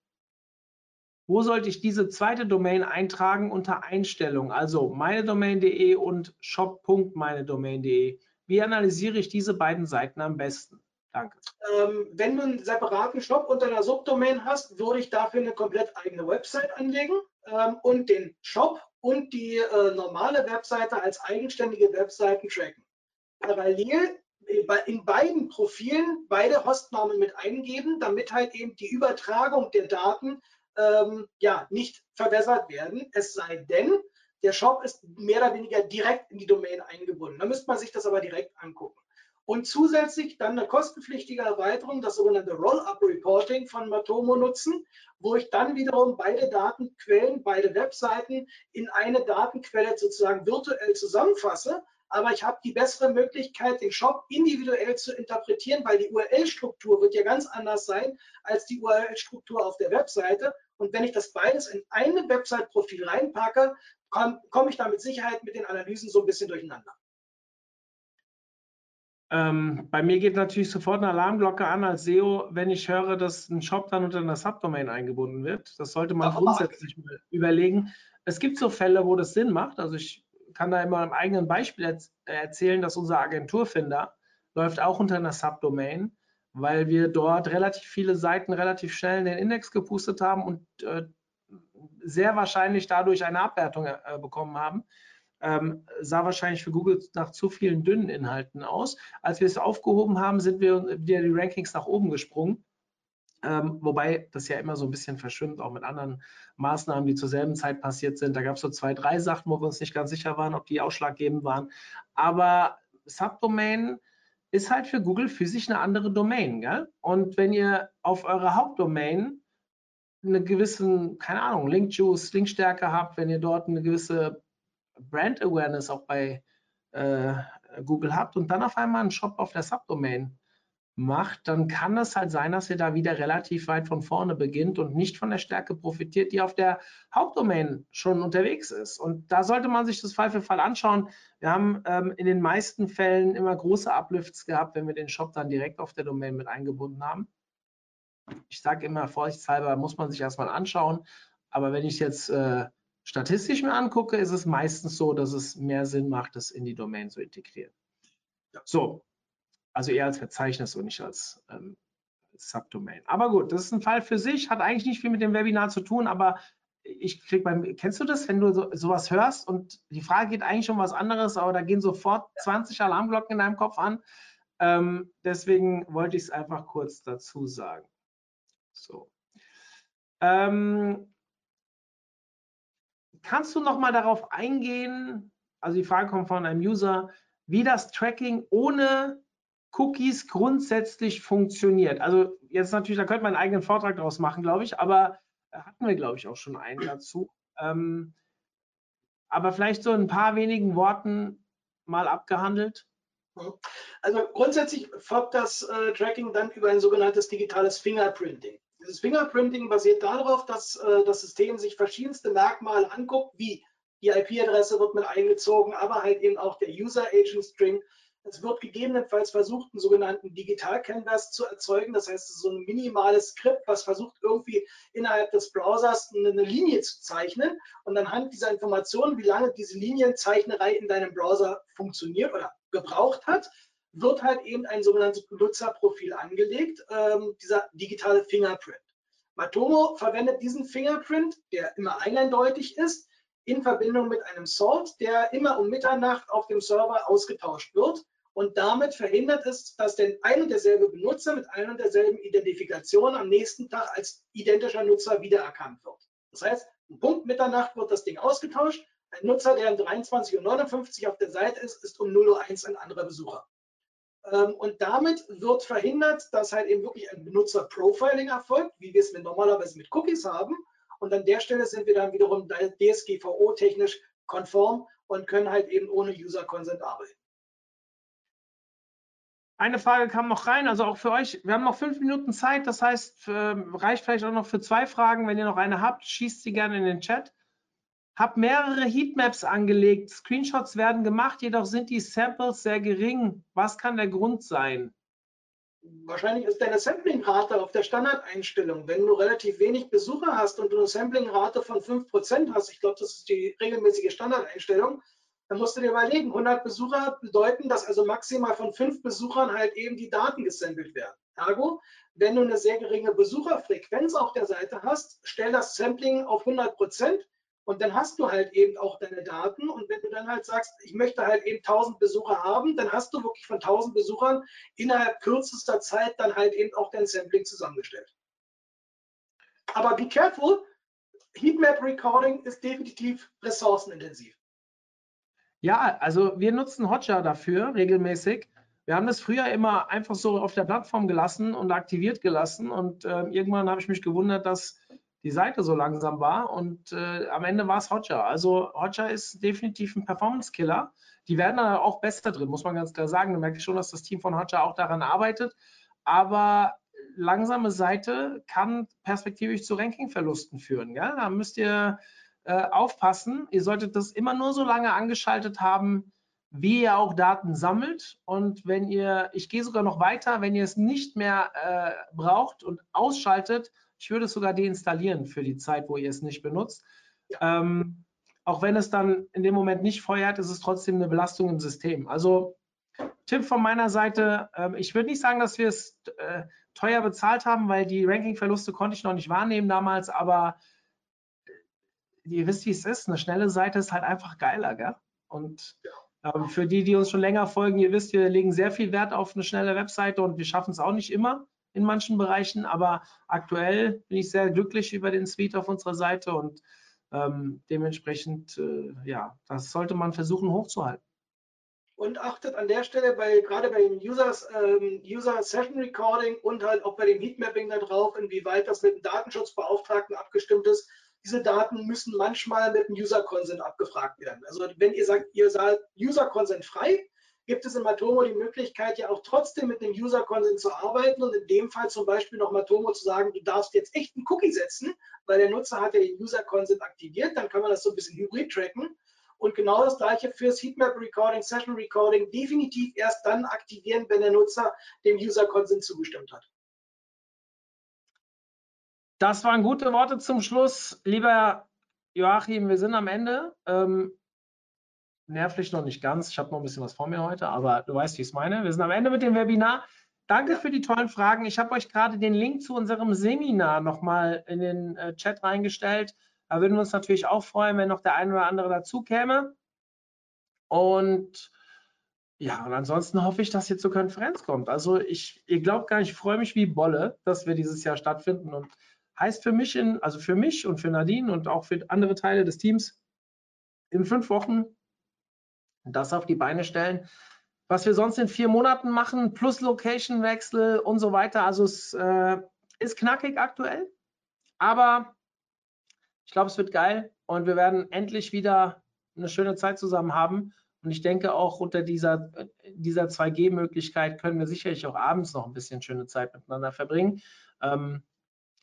wo sollte ich diese zweite Domain eintragen unter Einstellungen, also meinedomain.de und shop.meinedomain.de? Wie analysiere ich diese beiden Seiten am besten? Danke. Ähm, wenn du einen separaten Shop unter einer Subdomain hast, würde ich dafür eine komplett eigene Website anlegen ähm, und den Shop und die äh, normale Webseite als eigenständige Webseiten tracken. Parallel in beiden Profilen beide Hostnamen mit eingeben, damit halt eben die Übertragung der Daten ähm, ja, nicht verbessert werden. Es sei denn, der Shop ist mehr oder weniger direkt in die Domain eingebunden. Da müsste man sich das aber direkt angucken. Und zusätzlich dann eine kostenpflichtige Erweiterung, das sogenannte Roll-Up-Reporting von Matomo nutzen, wo ich dann wiederum beide Datenquellen, beide Webseiten in eine Datenquelle sozusagen virtuell zusammenfasse. Aber ich habe die bessere Möglichkeit, den Shop individuell zu interpretieren, weil die URL-Struktur wird ja ganz anders sein als die URL-Struktur auf der Webseite. Und wenn ich das beides in ein Website-Profil reinpacke, komme komm ich da mit Sicherheit mit den Analysen so ein bisschen durcheinander. Ähm, bei mir geht natürlich sofort eine Alarmglocke an als SEO, wenn ich höre, dass ein Shop dann unter einer Subdomain eingebunden wird. Das sollte man grundsätzlich mal überlegen. Es gibt so Fälle, wo das Sinn macht. Also ich kann da immer im eigenen Beispiel erzählen, dass unser Agenturfinder läuft auch unter einer Subdomain weil wir dort relativ viele Seiten relativ schnell in den Index gepustet haben und äh, sehr wahrscheinlich dadurch eine Abwertung äh, bekommen haben. Ähm, sah wahrscheinlich für Google nach zu vielen dünnen Inhalten aus. Als wir es aufgehoben haben, sind wir wieder die Rankings nach oben gesprungen. Ähm, wobei das ja immer so ein bisschen verschwimmt, auch mit anderen Maßnahmen, die zur selben Zeit passiert sind. Da gab es so zwei, drei Sachen, wo wir uns nicht ganz sicher waren, ob die ausschlaggebend waren. Aber Subdomain ist halt für Google physisch eine andere Domain. Gell? Und wenn ihr auf eurer Hauptdomain eine gewisse, keine Ahnung, Link-Juice, Linkstärke habt, wenn ihr dort eine gewisse Brand Awareness auch bei äh, Google habt und dann auf einmal einen Shop auf der Subdomain macht, dann kann es halt sein, dass ihr da wieder relativ weit von vorne beginnt und nicht von der Stärke profitiert, die auf der Hauptdomain schon unterwegs ist. Und da sollte man sich das Fall für Fall anschauen. Wir haben ähm, in den meisten Fällen immer große Uplifts gehabt, wenn wir den Shop dann direkt auf der Domain mit eingebunden haben. Ich sage immer, vorsichtshalber muss man sich erstmal anschauen. Aber wenn ich jetzt äh, statistisch mir angucke, ist es meistens so, dass es mehr Sinn macht, das in die Domain zu integrieren. So, also eher als Verzeichnis und nicht als ähm, Subdomain. Aber gut, das ist ein Fall für sich, hat eigentlich nicht viel mit dem Webinar zu tun, aber ich krieg beim, kennst du das, wenn du so, sowas hörst und die Frage geht eigentlich um was anderes, aber da gehen sofort 20 Alarmglocken in deinem Kopf an. Ähm, deswegen wollte ich es einfach kurz dazu sagen. So. Ähm, kannst du noch mal darauf eingehen, also die Frage kommt von einem User, wie das Tracking ohne Cookies grundsätzlich funktioniert. Also jetzt natürlich, da könnte man einen eigenen Vortrag daraus machen, glaube ich, aber hatten wir, glaube ich, auch schon einen dazu. Ähm, aber vielleicht so in ein paar wenigen Worten mal abgehandelt. Also grundsätzlich folgt das äh, Tracking dann über ein sogenanntes digitales Fingerprinting. Dieses Fingerprinting basiert darauf, dass äh, das System sich verschiedenste Merkmale anguckt, wie die IP-Adresse wird mit eingezogen, aber halt eben auch der User Agent String. Es wird gegebenenfalls versucht, einen sogenannten Digital Canvas zu erzeugen. Das heißt, so ein minimales Skript, was versucht, irgendwie innerhalb des Browsers eine Linie zu zeichnen. Und anhand dieser Informationen, wie lange diese Linienzeichnerei in deinem Browser funktioniert oder gebraucht hat, wird halt eben ein sogenanntes Benutzerprofil angelegt, ähm, dieser digitale Fingerprint. Matomo verwendet diesen Fingerprint, der immer eindeutig ist, in Verbindung mit einem Salt, der immer um Mitternacht auf dem Server ausgetauscht wird. Und damit verhindert es, dass der ein und derselbe Benutzer mit ein und derselben Identifikation am nächsten Tag als identischer Nutzer wiedererkannt wird. Das heißt, um Punkt Mitternacht wird das Ding ausgetauscht. Ein Nutzer, der um 23.59 Uhr auf der Seite ist, ist um 0.01 Uhr ein anderer Besucher. Ähm, und damit wird verhindert, dass halt eben wirklich ein Benutzer-Profiling erfolgt, wie wir es normalerweise mit Cookies haben, und an der Stelle sind wir dann wiederum DSGVO-technisch konform und können halt eben ohne User-Consent arbeiten. Eine Frage kam noch rein, also auch für euch. Wir haben noch fünf Minuten Zeit, das heißt, reicht vielleicht auch noch für zwei Fragen. Wenn ihr noch eine habt, schießt sie gerne in den Chat. Hab mehrere Heatmaps angelegt. Screenshots werden gemacht, jedoch sind die Samples sehr gering. Was kann der Grund sein? wahrscheinlich ist deine Samplingrate auf der Standardeinstellung. Wenn du relativ wenig Besucher hast und du eine Samplingrate von 5% hast, ich glaube, das ist die regelmäßige Standardeinstellung, dann musst du dir überlegen, 100 Besucher bedeuten, dass also maximal von 5 Besuchern halt eben die Daten gesampelt werden. Ergo, wenn du eine sehr geringe Besucherfrequenz auf der Seite hast, stell das Sampling auf 100 und dann hast du halt eben auch deine Daten. Und wenn du dann halt sagst, ich möchte halt eben 1000 Besucher haben, dann hast du wirklich von 1000 Besuchern innerhalb kürzester Zeit dann halt eben auch dein Sampling zusammengestellt. Aber be careful, Heatmap Recording ist definitiv ressourcenintensiv. Ja, also wir nutzen Hotjar dafür regelmäßig. Wir haben das früher immer einfach so auf der Plattform gelassen und aktiviert gelassen und äh, irgendwann habe ich mich gewundert, dass die Seite so langsam war und äh, am Ende war es Hotjar. Also Hotjar ist definitiv ein Performance-Killer. Die werden da auch besser drin, muss man ganz klar sagen. Da merke ich schon, dass das Team von Hotjar auch daran arbeitet. Aber langsame Seite kann perspektivisch zu Rankingverlusten führen. Ja? Da müsst ihr äh, aufpassen. Ihr solltet das immer nur so lange angeschaltet haben, wie ihr auch Daten sammelt. Und wenn ihr, ich gehe sogar noch weiter, wenn ihr es nicht mehr äh, braucht und ausschaltet, ich würde es sogar deinstallieren für die Zeit, wo ihr es nicht benutzt. Ja. Ähm, auch wenn es dann in dem Moment nicht feuert, ist es trotzdem eine Belastung im System. Also Tipp von meiner Seite, äh, ich würde nicht sagen, dass wir es äh, teuer bezahlt haben, weil die Ranking-Verluste konnte ich noch nicht wahrnehmen damals, aber ihr wisst, wie es ist. Eine schnelle Seite ist halt einfach geiler, gell? Und ähm, für die, die uns schon länger folgen, ihr wisst, wir legen sehr viel Wert auf eine schnelle Webseite und wir schaffen es auch nicht immer in manchen Bereichen, aber aktuell bin ich sehr glücklich über den Suite auf unserer Seite und ähm, dementsprechend, äh, ja, das sollte man versuchen hochzuhalten. Und achtet an der Stelle bei gerade bei dem Users, ähm, User Session Recording und halt auch bei dem Heatmapping da drauf, inwieweit das mit dem Datenschutzbeauftragten abgestimmt ist. Diese Daten müssen manchmal mit dem User Consent abgefragt werden. Also wenn ihr sagt, ihr seid User Consent frei, gibt es in Matomo die Möglichkeit, ja auch trotzdem mit dem User-Consent zu arbeiten und in dem Fall zum Beispiel noch Matomo zu sagen, du darfst jetzt echt einen Cookie setzen, weil der Nutzer hat ja den User-Consent aktiviert, dann kann man das so ein bisschen hybrid tracken. Und genau das gleiche fürs Heatmap Recording, Session Recording definitiv erst dann aktivieren, wenn der Nutzer dem User-Consent zugestimmt hat. Das waren gute Worte zum Schluss. Lieber Joachim, wir sind am Ende. Ähm, nervlich noch nicht ganz. Ich habe noch ein bisschen was vor mir heute, aber du weißt, wie ich es meine. Wir sind am Ende mit dem Webinar. Danke für die tollen Fragen. Ich habe euch gerade den Link zu unserem Seminar nochmal in den äh, Chat reingestellt. Da würden wir uns natürlich auch freuen, wenn noch der eine oder andere dazu käme. Und ja, und ansonsten hoffe ich, dass ihr zur Konferenz kommt. Also ich, ihr glaubt gar nicht, ich freue mich wie Bolle, dass wir dieses Jahr stattfinden und heißt für mich, in, also für mich und für Nadine und auch für andere Teile des Teams in fünf Wochen das auf die Beine stellen. Was wir sonst in vier Monaten machen, plus Location-Wechsel und so weiter. Also es äh, ist knackig aktuell, aber ich glaube, es wird geil und wir werden endlich wieder eine schöne Zeit zusammen haben. Und ich denke auch unter dieser, dieser 2G-Möglichkeit können wir sicherlich auch abends noch ein bisschen schöne Zeit miteinander verbringen. Ähm,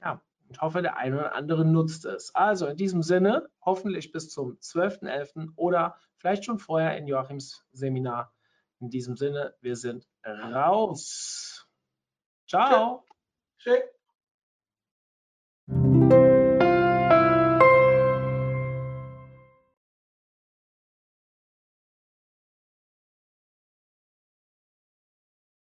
ja, und hoffe, der eine oder andere nutzt es. Also in diesem Sinne, hoffentlich bis zum 12.11. oder vielleicht schon vorher in Joachims Seminar. In diesem Sinne, wir sind raus. Ciao. Schön.